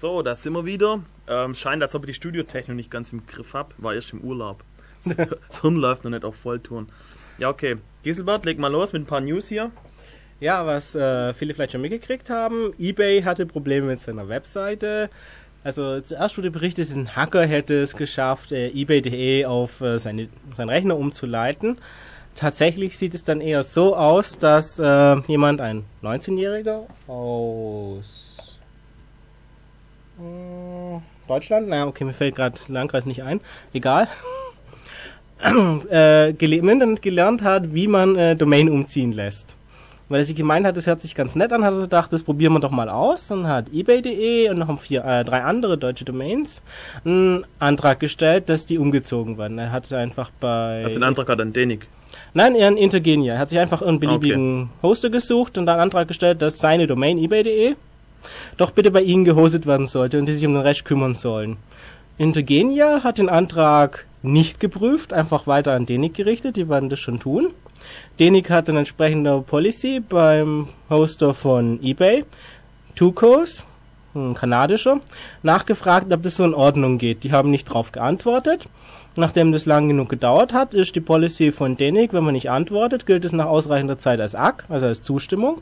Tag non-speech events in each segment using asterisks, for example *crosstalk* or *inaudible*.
So, da sind wir wieder. Ähm, scheint, als ob ich die Studiotechnik nicht ganz im Griff habe. War erst im Urlaub. *laughs* Das Hirn läuft noch nicht auf Volltouren. Ja, okay. Giselbert, leg mal los mit ein paar News hier. Ja, was äh, viele vielleicht schon mitgekriegt haben, eBay hatte Probleme mit seiner Webseite. Also zuerst wurde berichtet, ein Hacker hätte es geschafft, äh, ebay.de auf äh, seine, seinen Rechner umzuleiten. Tatsächlich sieht es dann eher so aus, dass äh, jemand, ein 19-Jähriger aus Deutschland, naja, okay, mir fällt gerade Landkreis nicht ein, egal, *clears throat* äh, im Internet gelernt hat, wie man äh, Domain umziehen lässt. Weil er sich gemeint hat, das hört sich ganz nett an, hat er gedacht, das probieren wir doch mal aus. Dann hat ebay.de und noch vier, äh, drei andere deutsche Domains einen Antrag gestellt, dass die umgezogen werden. Er hat einfach bei... Also den Antrag hat an Denik. Nein, eher ein Intergenia. Er hat sich einfach einen beliebigen Hoster gesucht und dann einen Antrag gestellt, dass seine Domain ebay.de doch bitte bei ihnen gehostet werden sollte und die sich um den Rest kümmern sollen. Intergenia hat den Antrag nicht geprüft, einfach weiter an Denik gerichtet, die werden das schon tun. Denik hat eine entsprechende Policy beim Hoster von eBay, Tucos, ein kanadischer, nachgefragt, ob das so in Ordnung geht. Die haben nicht drauf geantwortet. Nachdem das lang genug gedauert hat, ist die Policy von Denik, wenn man nicht antwortet, gilt es nach ausreichender Zeit als ACK, also als Zustimmung,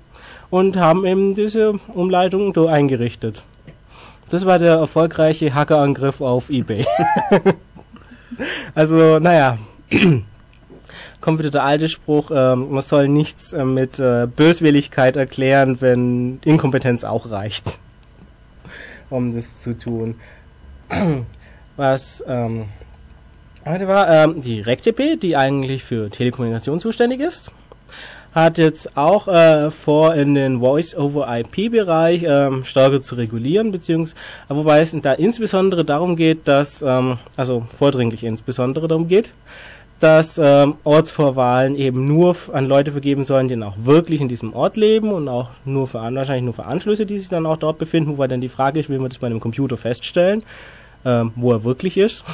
und haben eben diese Umleitung so eingerichtet. Das war der erfolgreiche Hackerangriff auf eBay. *laughs* also, naja, *clears throat* kommt wieder der alte Spruch, ähm, man soll nichts äh, mit äh, Böswilligkeit erklären, wenn Inkompetenz auch reicht, *laughs* um das zu tun. *clears throat* Was ähm, heute war, ähm, die RecTP, die eigentlich für Telekommunikation zuständig ist, hat jetzt auch äh, vor, in den Voice-over-IP-Bereich ähm, stärker zu regulieren, beziehungsweise, wobei es da insbesondere darum geht, dass, ähm, also vordringlich insbesondere darum geht, dass ähm, Ortsvorwahlen eben nur an Leute vergeben sollen, die dann auch wirklich in diesem Ort leben und auch nur für wahrscheinlich nur für Anschlüsse, die sich dann auch dort befinden, wobei dann die Frage ist, will man das bei einem Computer feststellen, ähm, wo er wirklich ist,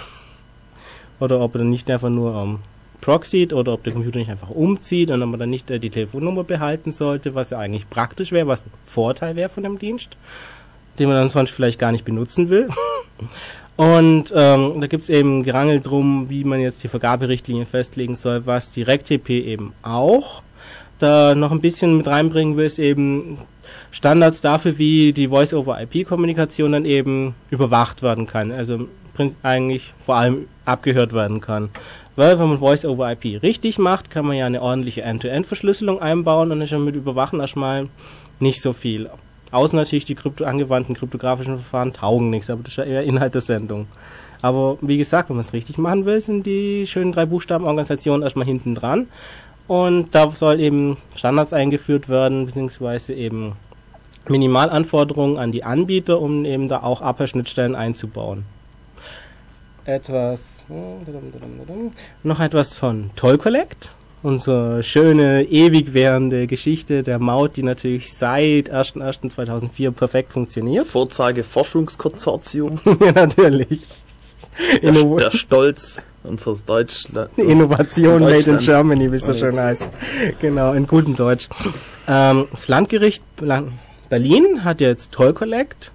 oder ob er dann nicht einfach nur ähm, proxied oder ob der Computer nicht einfach umzieht und ob man dann nicht äh, die Telefonnummer behalten sollte, was ja eigentlich praktisch wäre, was ein Vorteil wäre von dem Dienst, den man dann sonst vielleicht gar nicht benutzen will. *laughs* Und ähm, da gibt's eben Gerangel drum, wie man jetzt die Vergaberichtlinien festlegen soll, was die RecTP eben auch da noch ein bisschen mit reinbringen will, ist eben Standards dafür, wie die Voice-over-IP-Kommunikation dann eben überwacht werden kann. Also eigentlich vor allem abgehört werden kann. Weil wenn man Voice-over-IP richtig macht, kann man ja eine ordentliche End-to-End-Verschlüsselung einbauen und dann ja mit Überwachen erstmal nicht so viel. Außer natürlich die krypto angewandten kryptografischen Verfahren taugen nichts, aber das ist ja eher Inhalt der Sendung. Aber wie gesagt, wenn man es richtig machen will, sind die schönen drei Buchstaben Organisationen erstmal hinten dran. Und da soll eben Standards eingeführt werden, beziehungsweise eben Minimalanforderungen an die Anbieter, um eben da auch API-Schnittstellen einzubauen. Etwas, noch etwas von Toll Collect. Unsere schöne, ewig währende Geschichte der Maut, die natürlich seit 1.1.2004 perfekt funktioniert. Vorzeige Forschungskonsortium. *laughs* ja, natürlich. Der, Inno der Stolz unseres Deutschland. Innovation made in Deutschland. Germany, wie es so schön heißt. Genau, in gutem Deutsch. Ähm, das Landgericht Lan- Berlin hat jetzt Toll Collect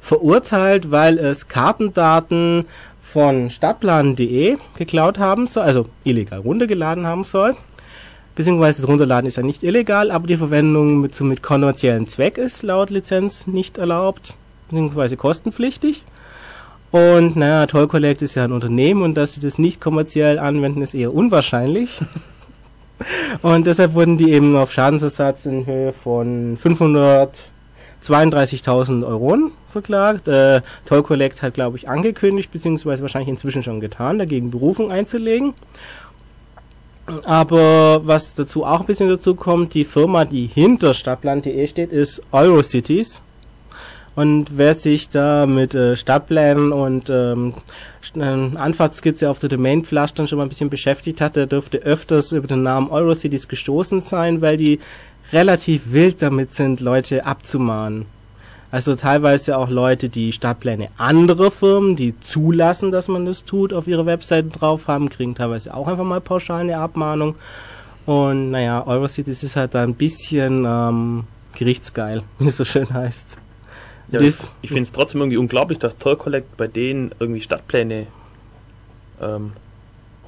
verurteilt, weil es Kartendaten von stadtplan.de geklaut haben soll, also illegal runtergeladen haben soll. Beziehungsweise das Runterladen ist ja nicht illegal, aber die Verwendung mit, mit kommerziellen Zweck ist laut Lizenz nicht erlaubt, beziehungsweise kostenpflichtig. Und naja, Toll Collect ist ja ein Unternehmen und dass sie das nicht kommerziell anwenden, ist eher unwahrscheinlich. *laughs* und deshalb wurden die eben auf Schadensersatz in Höhe von 532.000 Euro verklagt. Äh, Toll Collect hat, glaube ich, angekündigt, beziehungsweise wahrscheinlich inzwischen schon getan, dagegen Berufung einzulegen. Aber was dazu auch ein bisschen dazu kommt, die Firma, die hinter Stadtplan.de steht, ist Eurocities. Und wer sich da mit äh, Stadtplänen und ähm, äh, Anfahrtskizze auf der Domain-Flash dann schon mal ein bisschen beschäftigt hat, der dürfte öfters über den Namen Eurocities gestoßen sein, weil die relativ wild damit sind, Leute abzumahnen. Also teilweise auch Leute, die Stadtpläne anderer Firmen, die zulassen, dass man das tut, auf ihre Webseiten drauf haben, kriegen teilweise auch einfach mal pauschal eine Abmahnung. Und naja, Eurocities ist halt da ein bisschen ähm, gerichtsgeil, *laughs* wie es so schön heißt. Ja, ich ich finde es trotzdem irgendwie unglaublich, dass Toll Collect bei denen irgendwie Stadtpläne ähm,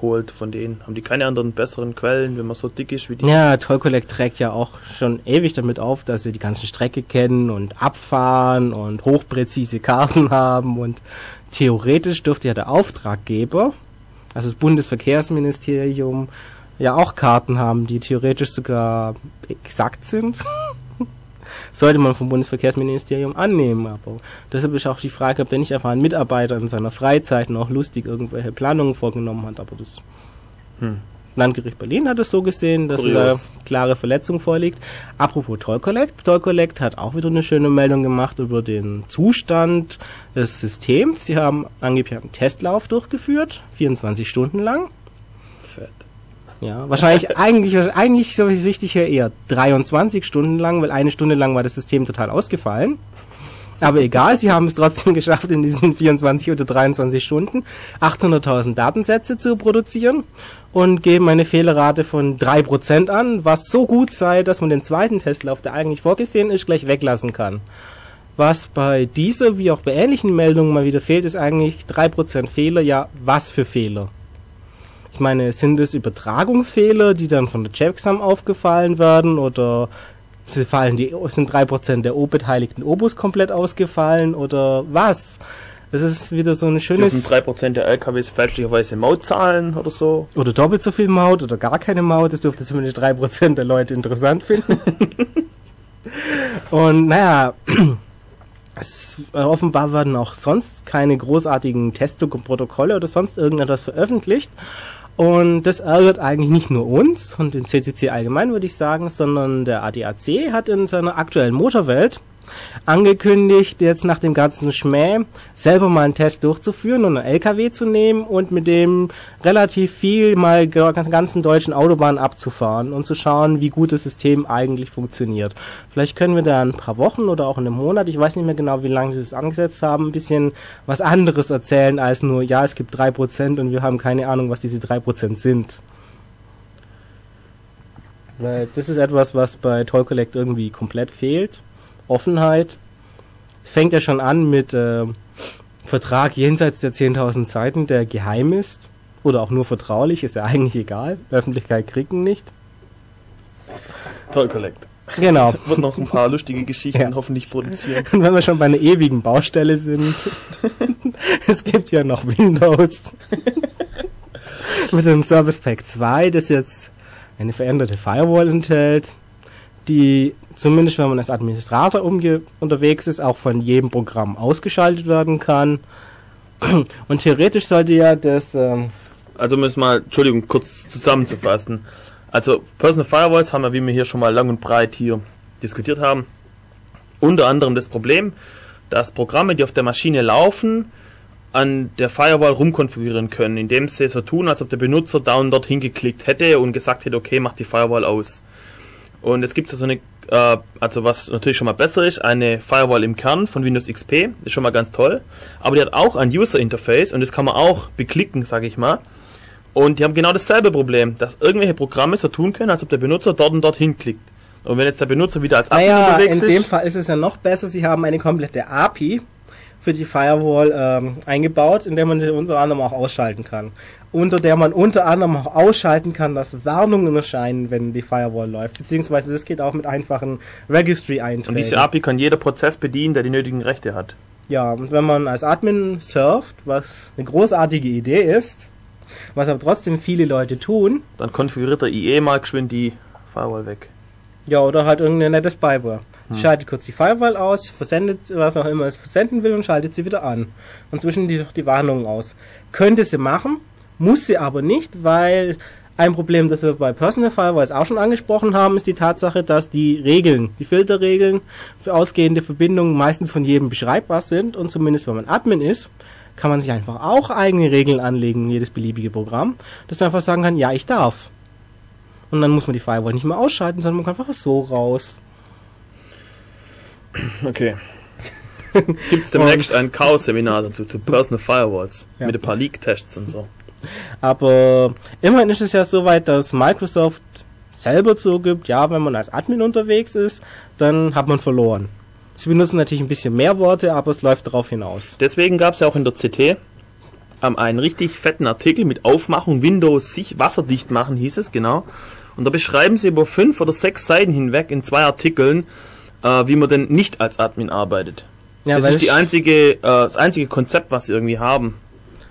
holt. Von denen haben die keine anderen besseren Quellen, wenn man so dick ist wie die. Ja, Toll Collect trägt ja auch schon ewig damit auf, dass sie die ganzen Strecke kennen und abfahren und hochpräzise Karten *laughs* haben und theoretisch dürfte ja der Auftraggeber, also das Bundesverkehrsministerium, ja auch Karten haben, die theoretisch sogar exakt sind. *laughs* Sollte man vom Bundesverkehrsministerium annehmen, aber deshalb ist auch die Frage, ob der nicht einfach ein Mitarbeiter in seiner Freizeit noch lustig irgendwelche Planungen vorgenommen hat, aber das Hm. Landgericht Berlin hat es so gesehen, dass da klare Verletzung vorliegt. Apropos Toll Collect. Toll Collect hat auch wieder eine schöne Meldung gemacht über den Zustand des Systems. Sie haben angeblich einen Testlauf durchgeführt, 24 Stunden lang. Fett. Ja, wahrscheinlich *laughs* eigentlich, eigentlich so richtig hier eher 23 Stunden lang, weil eine Stunde lang war das System total ausgefallen. Aber egal, sie haben es trotzdem *laughs* geschafft, in diesen 24 oder 23 Stunden 800.000 Datensätze zu produzieren und geben eine Fehlerrate von 3% an, was so gut sei, dass man den zweiten Testlauf, der eigentlich vorgesehen ist, gleich weglassen kann. Was bei dieser wie auch bei ähnlichen Meldungen mal wieder fehlt, ist eigentlich 3% Fehler. Ja, was für Fehler? Ich meine, sind es Übertragungsfehler, die dann von der Checksum aufgefallen werden oder sie fallen die, sind 3% der O-beteiligten Obus komplett ausgefallen oder was? Das ist wieder so ein Dürfen schönes 3% der LKWs fälschlicherweise Maut zahlen oder so? oder doppelt so viel Maut oder gar keine Maut. Das dürfte zumindest 3% der Leute interessant finden. *laughs* Und naja, *clears throat* es, äh, offenbar werden auch sonst keine großartigen Testprotokolle oder sonst irgendetwas veröffentlicht. Und das ärgert eigentlich nicht nur uns und den CCC allgemein, würde ich sagen, sondern der ADAC hat in seiner aktuellen Motorwelt angekündigt, jetzt nach dem ganzen Schmäh selber mal einen Test durchzuführen und einen LKW zu nehmen und mit dem relativ viel mal ganzen deutschen Autobahnen abzufahren und zu schauen, wie gut das System eigentlich funktioniert. Vielleicht können wir da in ein paar Wochen oder auch in einem Monat, ich weiß nicht mehr genau, wie lange sie das angesetzt haben, ein bisschen was anderes erzählen als nur, ja, es gibt drei Prozent und wir haben keine Ahnung, was diese drei Prozent sind. Weil das ist etwas, was bei Toy Collect irgendwie komplett fehlt. Offenheit. Es fängt ja schon an mit äh, Vertrag jenseits der 10.000 Seiten, der geheim ist. Oder auch nur vertraulich, ist ja *laughs* eigentlich egal. Öffentlichkeit kriegt ihn nicht. Toll Collect. Genau. *laughs* Wird noch ein paar lustige Geschichten Ja. hoffentlich produzieren. Und wenn wir schon bei einer ewigen Baustelle sind, *laughs* es gibt ja noch Windows. Mit dem Service Pack 2, das jetzt eine veränderte Firewall enthält, die zumindest wenn man als Administrator unterwegs ist, auch von jedem Programm ausgeschaltet werden kann. *clears throat* Und theoretisch sollte ja das, ähm, Also müssen wir Entschuldigung, kurz zusammenzufassen. Also Personal Firewalls haben wir, wie wir hier schon mal lang und breit hier diskutiert haben, unter anderem das Problem, dass Programme, die auf der Maschine laufen, an der Firewall rumkonfigurieren können, indem sie so tun, als ob der Benutzer und dort hingeklickt hätte und gesagt hätte, okay, mach die Firewall aus. Und es gibt ja so eine, äh, also was natürlich schon mal besser ist, eine Firewall im Kern von Windows XP, ist schon mal ganz toll. Aber die hat auch ein User Interface und das kann man auch beklicken, sage ich mal. Und die haben genau dasselbe Problem, dass irgendwelche Programme so tun können, als ob der Benutzer dort und dort hinklickt. Und wenn jetzt der Benutzer wieder als Admin naja, unterwegs in ist, dem Fall ist es ja noch besser, sie haben eine komplette API für die Firewall ähm, eingebaut, in der man sie unter anderem auch ausschalten kann. Unter der man unter anderem auch ausschalten kann, dass Warnungen erscheinen, wenn die Firewall läuft. Beziehungsweise das geht auch mit einfachen Registry-Einträgen. und diese API kann jeder Prozess bedienen, der die nötigen Rechte hat. Ja, und wenn man als Admin surft, was eine großartige Idee ist, was aber trotzdem viele Leute tun, Dann konfiguriert der IE mal geschwind die Firewall weg. Ja, oder halt irgendein nettes Spyware. Sie Schaltet kurz die Firewall aus, versendet, was auch immer es versenden will und schaltet sie wieder an. Und zwischen die, die Warnungen aus. Könnte sie machen, muss sie aber nicht, weil ein Problem, das wir bei Personal Firewalls auch schon angesprochen haben, ist die Tatsache, dass die Regeln, die Filterregeln für ausgehende Verbindungen meistens von jedem beschreibbar sind und zumindest wenn man Admin ist, kann man sich einfach auch eigene Regeln anlegen, jedes beliebige Programm, das dann einfach sagen kann, ja, ich darf. Und dann muss man die Firewall nicht mehr ausschalten, sondern man kann einfach so raus. *clears throat* Okay. *laughs* Gibt es demnächst ein Chaos-Seminar dazu, zu Personal Firewalls. Ja. Mit ein paar Leak-Tests und so. Aber immerhin ist es ja so weit, dass Microsoft selber zugibt, ja, wenn man als Admin unterwegs ist, dann hat man verloren. Sie benutzen natürlich ein bisschen mehr Worte, aber es läuft darauf hinaus. Deswegen gab es ja auch in der CT ähm, einen richtig fetten Artikel mit Aufmachung, Windows sich wasserdicht machen, hieß es, genau. Und da beschreiben sie über fünf oder sechs Seiten hinweg in zwei Artikeln, äh, wie man denn nicht als Admin arbeitet. Ja, das ist die einzige, äh, das einzige Konzept, was sie irgendwie haben.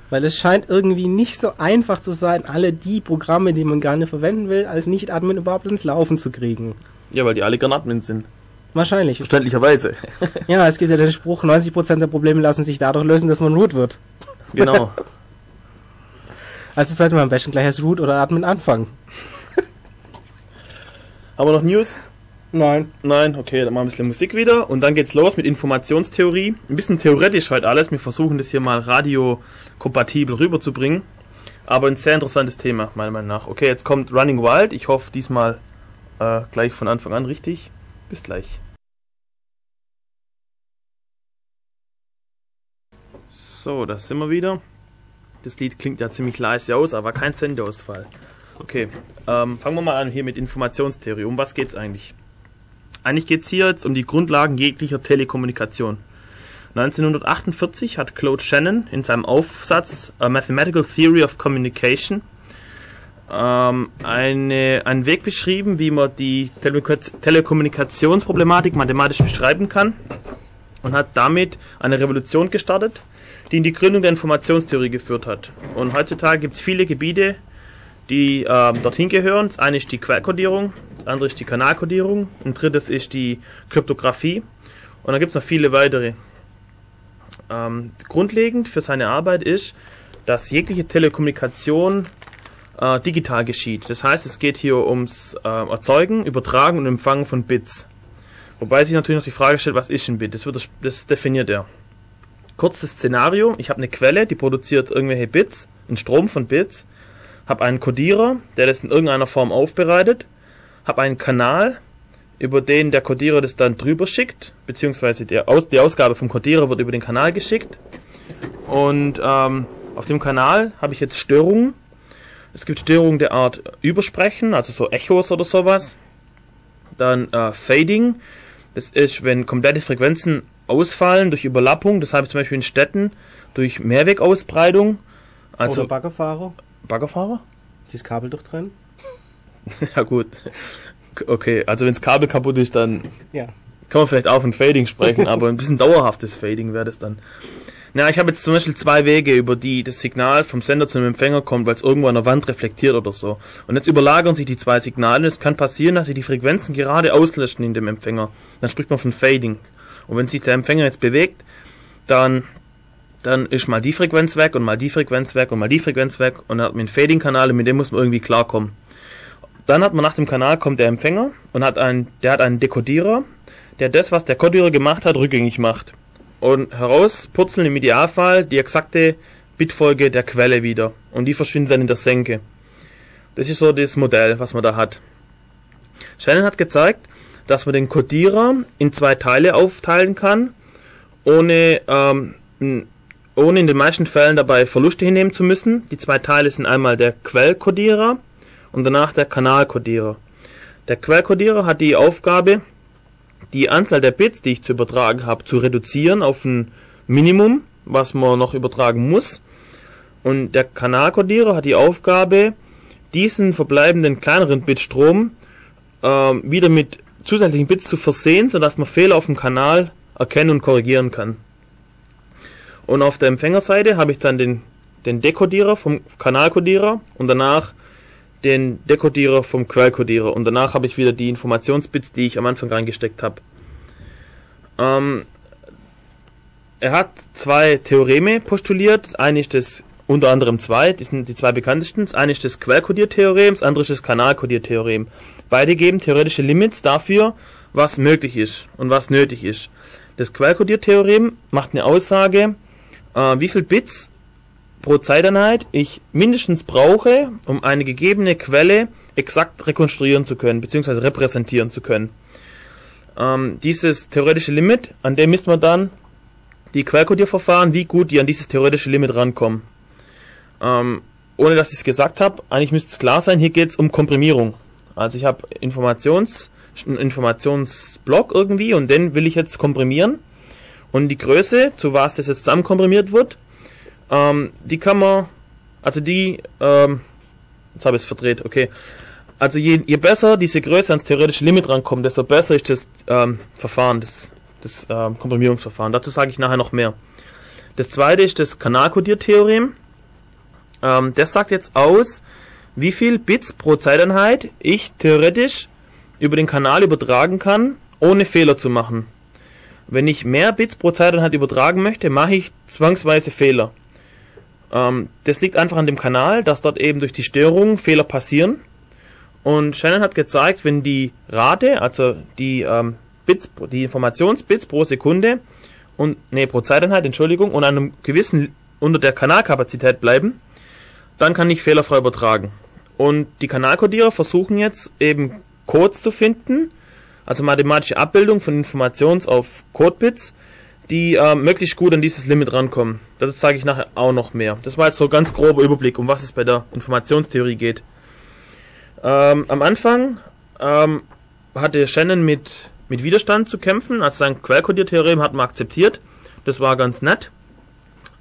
Weil es scheint irgendwie nicht so einfach zu sein, alle die Programme, die man gerne verwenden will, als Nicht-Admin überhaupt ins Laufen zu kriegen. Ja, weil die alle gern Admin sind. Wahrscheinlich. Verständlicherweise. *laughs* Ja, es gibt ja den Spruch, 90% der Probleme lassen sich dadurch lösen, dass man Root wird. genau. *laughs* Also sollte man am besten gleich als Root oder Admin anfangen. Haben wir noch News? Nein. Nein, okay, dann machen wir ein bisschen Musik wieder und dann geht's los mit Informationstheorie. Ein bisschen theoretisch heute alles. Wir versuchen das hier mal radiokompatibel rüberzubringen. Aber ein sehr interessantes Thema, meiner Meinung nach. Okay, jetzt kommt Running Wild. Ich hoffe diesmal äh, gleich von Anfang an richtig. Bis gleich. So, da sind wir wieder. Das Lied klingt ja ziemlich leise aus, aber kein Sendeausfall. Okay, ähm, fangen wir mal an hier mit Informationstheorie. Um was geht's eigentlich? Eigentlich geht's hier jetzt um die Grundlagen jeglicher Telekommunikation. 1948 hat Claude Shannon in seinem Aufsatz A Mathematical Theory of Communication ähm, eine, einen Weg beschrieben, wie man die Telekommunika- Telekommunikationsproblematik mathematisch beschreiben kann und hat damit eine Revolution gestartet, die in die Gründung der Informationstheorie geführt hat. Und heutzutage gibt es viele Gebiete, die ähm, dorthin gehören. Das eine ist die Quellkodierung, das andere ist die Kanalkodierung, ein drittes ist die Kryptographie und dann gibt es noch viele weitere. Ähm, grundlegend für seine Arbeit ist, dass jegliche Telekommunikation äh, digital geschieht. Das heißt, es geht hier ums äh, Erzeugen, Übertragen und Empfangen von Bits. Wobei sich natürlich noch die Frage stellt, was ist ein Bit? Das, wird, das- definiert er. Kurz das Szenario, ich habe eine Quelle, die produziert irgendwelche Bits, einen Strom von Bits, habe einen Codierer, der das in irgendeiner Form aufbereitet, habe einen Kanal, über den der Codierer das dann drüber schickt, beziehungsweise der Aus die Ausgabe vom Codierer wird über den Kanal geschickt. Und ähm, auf dem Kanal habe ich jetzt Störungen. Es gibt Störungen der Art Übersprechen, also so Echos oder sowas. Dann äh, Fading. Das ist, wenn komplette Frequenzen ausfallen durch Überlappung. Das habe ich zum Beispiel in Städten durch Mehrwegausbreitung. Also Oder Baggerfahrer, Baggerfahrer? dieses Kabel durchtrennen. *laughs* Ja gut. Okay, also wenn das Kabel kaputt ist, dann Ja. kann man vielleicht auch von Fading sprechen, aber ein bisschen *laughs* dauerhaftes Fading wäre das dann. Na, ich habe jetzt zum Beispiel zwei Wege, über die das Signal vom Sender zum Empfänger kommt, weil es irgendwo an der Wand reflektiert oder so. Und jetzt überlagern sich die zwei Signale. Es kann passieren, dass sie die Frequenzen gerade auslöschen in dem Empfänger. Dann spricht man von Fading. Und wenn sich der Empfänger jetzt bewegt, dann dann ist mal die Frequenz weg und mal die Frequenz weg und mal die Frequenz weg und dann hat man einen Fading-Kanal und mit dem muss man irgendwie klarkommen. Dann hat man nach dem Kanal kommt der Empfänger und hat einen, der hat einen Dekodierer, der das, was der Kodierer gemacht hat, rückgängig macht. Und herauspurzeln im Idealfall die exakte Bitfolge der Quelle wieder. Und die verschwindet dann in der Senke. Das ist so das Modell, was man da hat. Shannon hat gezeigt, dass man den Kodierer in zwei Teile aufteilen kann, ohne, ähm, ohne in den meisten Fällen dabei Verluste hinnehmen zu müssen. Die zwei Teile sind einmal der Quellkodierer und danach der Kanalkodierer. Der Quellkodierer hat die Aufgabe, die Anzahl der Bits, die ich zu übertragen habe, zu reduzieren auf ein Minimum, was man noch übertragen muss. Und der Kanalkodierer hat die Aufgabe, diesen verbleibenden kleineren Bitstrom ähm, wieder mit zusätzlichen Bits zu versehen, sodass man Fehler auf dem Kanal erkennen und korrigieren kann. Und auf der Empfängerseite habe ich dann den, den Dekodierer vom Kanalkodierer und danach den Dekodierer vom Quellkodierer und danach habe ich wieder die Informationsbits, die ich am Anfang reingesteckt habe. Ähm, er hat zwei Theoreme postuliert. Das eine ist das, unter anderem zwei, die sind die zwei bekanntesten. Das eine ist das Quellkodiertheorem, das andere ist das Kanalkodiertheorem. Beide geben theoretische Limits dafür, was möglich ist und was nötig ist. Das Quellkodiertheorem macht eine Aussage, äh, wie viel Bits pro Zeiteinheit ich mindestens brauche, um eine gegebene Quelle exakt rekonstruieren zu können, beziehungsweise repräsentieren zu können. Ähm, dieses theoretische Limit, an dem misst man dann die Quellkodierverfahren, wie gut die an dieses theoretische Limit rankommen. Ähm, ohne dass ich es gesagt habe, eigentlich müsste es klar sein, hier geht es um Komprimierung. Also ich habe einen Informationsblock irgendwie und den will ich jetzt komprimieren. Und die Größe, zu was das jetzt zusammen komprimiert wird, ähm, die kann man, also die, ähm, jetzt habe ich es verdreht, okay. Also je, je besser diese Größe ans theoretische Limit rankommt, desto besser ist das ähm, Verfahren, das, das ähm, Komprimierungsverfahren. Dazu sage ich nachher noch mehr. Das zweite ist das Kanalkodiertheorem. Ähm, das sagt jetzt aus, wie viel Bits pro Zeiteinheit ich theoretisch über den Kanal übertragen kann, ohne Fehler zu machen. Wenn ich mehr Bits pro Zeiteinheit übertragen möchte, mache ich zwangsweise Fehler. Ähm, das liegt einfach an dem Kanal, dass dort eben durch die Störung Fehler passieren. Und Shannon hat gezeigt, wenn die Rate, also die ähm, Bits, die Informationsbits pro Sekunde und nee, pro Zeiteinheit, Entschuldigung, und einem gewissen unter der Kanalkapazität bleiben, dann kann ich fehlerfrei übertragen. Und die Kanalkodierer versuchen jetzt eben Codes zu finden, also mathematische Abbildung von Informations- auf Codebits, die äh, möglichst gut an dieses Limit rankommen. Das zeige ich nachher auch noch mehr. Das war jetzt so ganz grober Überblick, um was es bei der Informationstheorie geht. Ähm, am Anfang ähm, hatte Shannon mit, mit Widerstand zu kämpfen, also sein Quellkodiertheorem hat man akzeptiert. Das war ganz nett.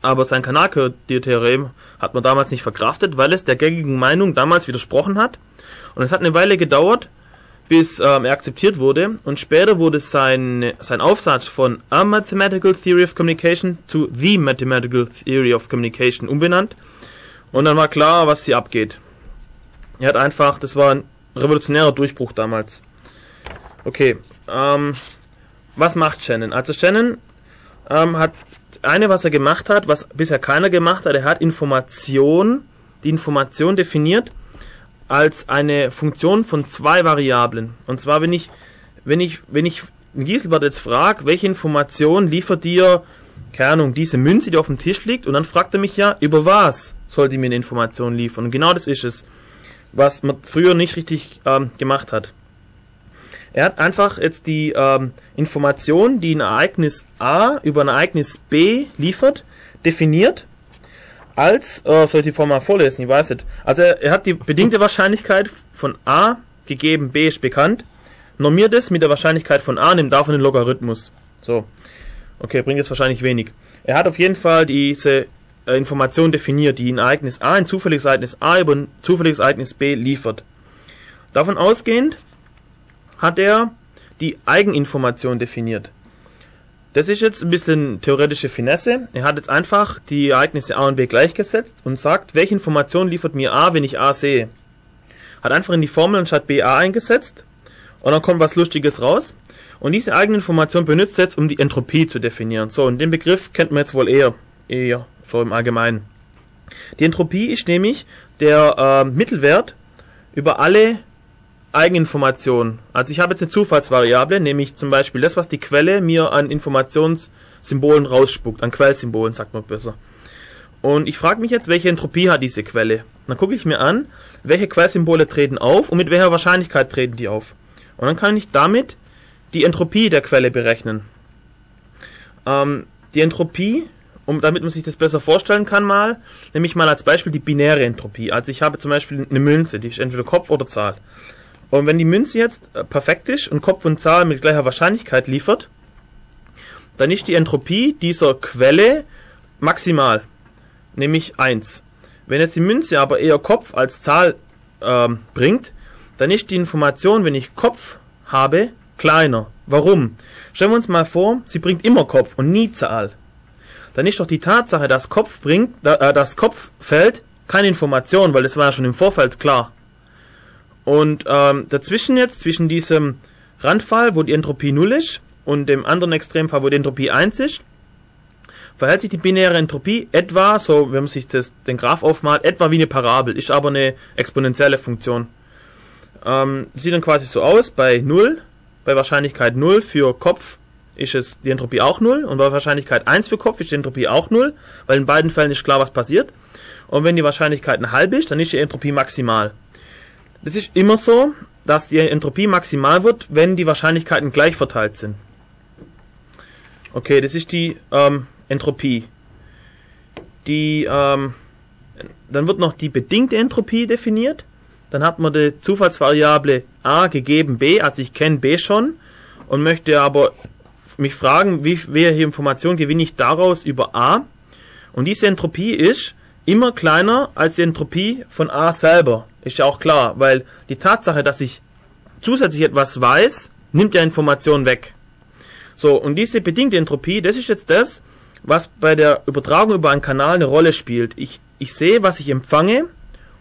Aber sein Kanalkodiertheorem hat man damals nicht verkraftet, weil es der gängigen Meinung damals widersprochen hat. Und es hat eine Weile gedauert, bis ähm, er akzeptiert wurde. Und später wurde sein, sein Aufsatz von A Mathematical Theory of Communication zu The Mathematical Theory of Communication umbenannt. Und dann war klar, was hier abgeht. Er hat einfach, das war ein revolutionärer Durchbruch damals. Okay, ähm, was macht Shannon? Also Shannon ähm, hat eine, was er gemacht hat, was bisher keiner gemacht hat, er hat Information, die Information definiert als eine Funktion von zwei Variablen. Und zwar, wenn ich, wenn ich, wenn ich Gieselbert jetzt frage, welche Information liefert dir, keine Ahnung, diese Münze, die auf dem Tisch liegt, und dann fragt er mich ja, über was soll die mir eine Information liefern? Und genau das ist es, was man früher nicht richtig ähm, gemacht hat. Er hat einfach jetzt die ähm, Information, die ein Ereignis A über ein Ereignis B liefert, definiert als, äh, soll ich die Formel vorlesen, ich weiß nicht. Also er, er hat die bedingte Wahrscheinlichkeit von A gegeben, B ist bekannt, normiert es mit der Wahrscheinlichkeit von A, nimmt davon den Logarithmus. So. Okay, bringt jetzt wahrscheinlich wenig. Er hat auf jeden Fall diese äh, Information definiert, die ein Ereignis A, ein zufälliges Ereignis A über ein zufälliges Ereignis B liefert. Davon ausgehend hat er die Eigeninformation definiert. Das ist jetzt ein bisschen theoretische Finesse. Er hat jetzt einfach die Ereignisse A und B gleichgesetzt und sagt, welche Information liefert mir A, wenn ich A sehe. Hat einfach in die Formel anstatt BA eingesetzt und dann kommt was Lustiges raus. Und diese Eigeninformation benutzt jetzt, um die Entropie zu definieren. So, und den Begriff kennt man jetzt wohl eher, eher so im Allgemeinen. Die Entropie ist nämlich der äh, Mittelwert über alle Eigeninformation. Also ich habe jetzt eine Zufallsvariable, nämlich zum Beispiel das, was die Quelle mir an Informationssymbolen rausspuckt, an Quellsymbolen, sagt man besser. Und ich frage mich jetzt, welche Entropie hat diese Quelle? Dann gucke ich mir an, welche Quellsymbole treten auf und mit welcher Wahrscheinlichkeit treten die auf. Und dann kann ich damit die Entropie der Quelle berechnen. Ähm, die Entropie, um damit man sich das besser vorstellen kann mal, nehme ich mal als Beispiel die binäre Entropie. Also ich habe zum Beispiel eine Münze, die ist entweder Kopf oder Zahl. Und wenn die Münze jetzt äh, perfekt ist und Kopf und Zahl mit gleicher Wahrscheinlichkeit liefert, dann ist die Entropie dieser Quelle maximal, nämlich 1. Wenn jetzt die Münze aber eher Kopf als Zahl ähm, bringt, dann ist die Information, wenn ich Kopf habe, kleiner. Warum? Stellen wir uns mal vor, sie bringt immer Kopf und nie Zahl. Dann ist doch die Tatsache, dass Kopf bringt, äh, dass Kopf fällt, keine Information, weil das war ja schon im Vorfeld klar. Und ähm, dazwischen jetzt, zwischen diesem Randfall, wo die Entropie 0 ist, und dem anderen Extremfall, wo die Entropie 1 ist, verhält sich die binäre Entropie etwa, so wenn man sich das, den Graph aufmalt, etwa wie eine Parabel, ist aber eine exponentielle Funktion. Ähm, sieht dann quasi so aus, bei 0, bei Wahrscheinlichkeit 0 für Kopf ist es die Entropie auch 0 und bei Wahrscheinlichkeit 1 für Kopf ist die Entropie auch 0, weil in beiden Fällen ist klar, was passiert. Und wenn die Wahrscheinlichkeit eine halbe ist, dann ist die Entropie maximal. Das ist immer so, dass die Entropie maximal wird, wenn die Wahrscheinlichkeiten gleich verteilt sind. Okay, das ist die ähm, Entropie. Die, ähm, dann wird noch die bedingte Entropie definiert. dann hat man die Zufallsvariable a gegeben b, also ich kenne b schon und möchte aber mich fragen, wie welche Information gewinne ich daraus über a. Und diese Entropie ist immer kleiner als die Entropie von a selber. Ist ja auch klar, weil die Tatsache, dass ich zusätzlich etwas weiß, nimmt ja Information weg. So, und diese bedingte Entropie, das ist jetzt das, was bei der Übertragung über einen Kanal eine Rolle spielt. Ich, ich sehe, was ich empfange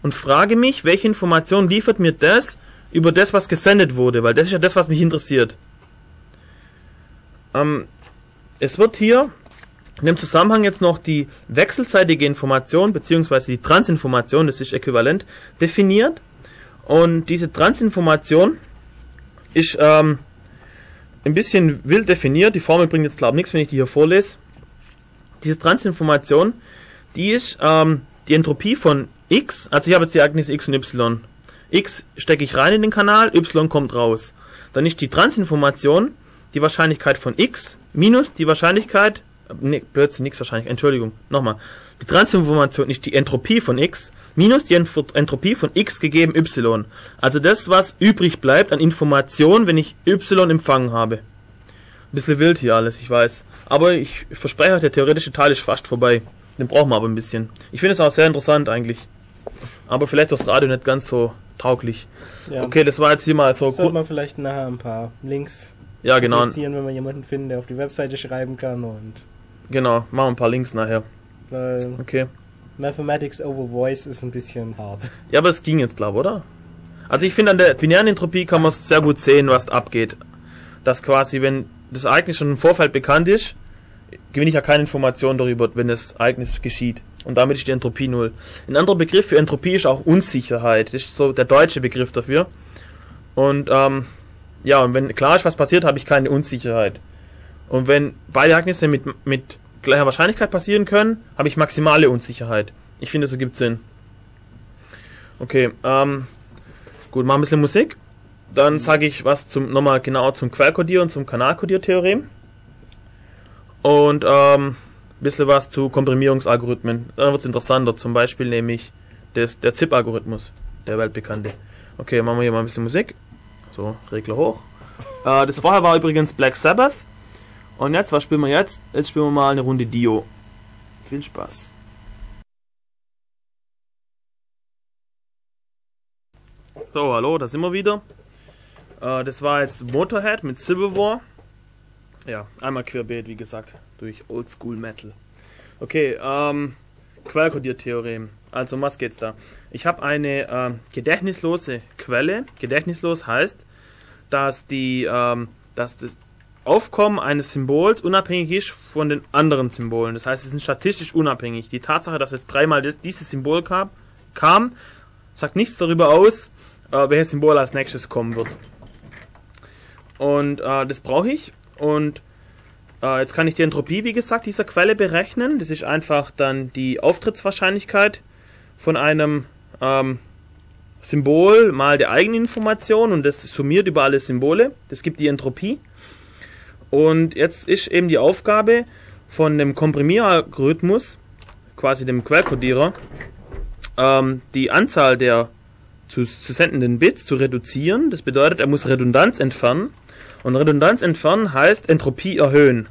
und frage mich, welche Information liefert mir das über das, was gesendet wurde, weil das ist ja das, was mich interessiert. Ähm, es wird hier in dem Zusammenhang jetzt noch die wechselseitige Information beziehungsweise die Transinformation, das ist äquivalent, definiert. Und diese Transinformation ist ähm, ein bisschen wild definiert. Die Formel bringt jetzt glaube ich nichts, wenn ich die hier vorlese. Diese Transinformation, die ist ähm, die Entropie von x, also ich habe jetzt die Ereignisse x und y. x stecke ich rein in den Kanal, y kommt raus. Dann ist die Transinformation die Wahrscheinlichkeit von x minus die Wahrscheinlichkeit, ne, plötzlich nichts wahrscheinlich, Entschuldigung, nochmal. Die Transinformation ist die Entropie von x minus die Entropie von x gegeben y. Also das, was übrig bleibt an Information, wenn ich y empfangen habe. Ein bisschen wild hier alles, ich weiß. Aber ich verspreche euch, der theoretische Teil ist fast vorbei. Den brauchen wir aber ein bisschen. Ich finde es auch sehr interessant eigentlich. Aber vielleicht das Radio nicht ganz so tauglich. Ja. Okay, das war jetzt hier mal so gut. Sollte man vielleicht nachher ein paar Links ja, genau. wenn man jemanden findet, der auf die Webseite schreiben kann und. Genau, machen wir ein paar Links nachher. Weil okay. Mathematics over Voice ist ein bisschen hart. Ja, aber es ging jetzt, glaube oder? Also ich finde, an der binären Entropie kann man sehr gut sehen, was abgeht. Dass quasi, wenn das Ereignis schon im Vorfeld bekannt ist, gewinne ich ja keine Information darüber, wenn das Ereignis geschieht. Und damit ist die Entropie null. Ein anderer Begriff für Entropie ist auch Unsicherheit. Das ist so der deutsche Begriff dafür. Und ähm, ja, und wenn klar ist, was passiert, habe ich keine Unsicherheit. Und wenn beide Ereignisse mit, mit gleicher Wahrscheinlichkeit passieren können, habe ich maximale Unsicherheit. Ich finde, so gibt Sinn. Okay, ähm, gut, machen ein bisschen Musik. Dann sage ich was zum nochmal genau zum Quellkodier und zum Kanalkodiertheorem. Und ähm, ein bisschen was zu Komprimierungsalgorithmen. Dann wird es interessanter. Zum Beispiel nämlich des, der ZIP-Algorithmus, der weltbekannte. Okay, machen wir hier mal ein bisschen Musik. So, Regler hoch. Äh, das vorher war übrigens Black Sabbath. Und jetzt, was spielen wir jetzt? Jetzt spielen wir mal eine Runde Dio. Viel Spaß. So, hallo, da sind wir wieder. Äh, das war jetzt Motorhead mit Civil War. Ja, einmal querbeet, wie gesagt, durch Oldschool Metal. Okay, ähm, Quellkodiertheorem. Also, um was geht's da? Ich habe eine äh, gedächtnislose Quelle. Gedächtnislos heißt, dass die, ähm, dass das Aufkommen eines Symbols unabhängig ist von den anderen Symbolen. Das heißt, es ist statistisch unabhängig. Die Tatsache, dass jetzt dreimal dieses Symbol kam, kam, sagt nichts darüber aus, äh, welches Symbol als nächstes kommen wird. Und äh, das brauche ich. Und äh, jetzt kann ich die Entropie, wie gesagt, dieser Quelle berechnen. Das ist einfach dann die Auftrittswahrscheinlichkeit von einem ähm, Symbol mal der Eigeninformation und das summiert über alle Symbole. Das gibt die Entropie. Und jetzt ist eben die Aufgabe von dem Komprimieralgorithmus, quasi dem Quellkodierer, ähm, die Anzahl der zu, zu sendenden Bits zu reduzieren. Das bedeutet, er muss Redundanz entfernen. Und Redundanz entfernen heißt Entropie erhöhen.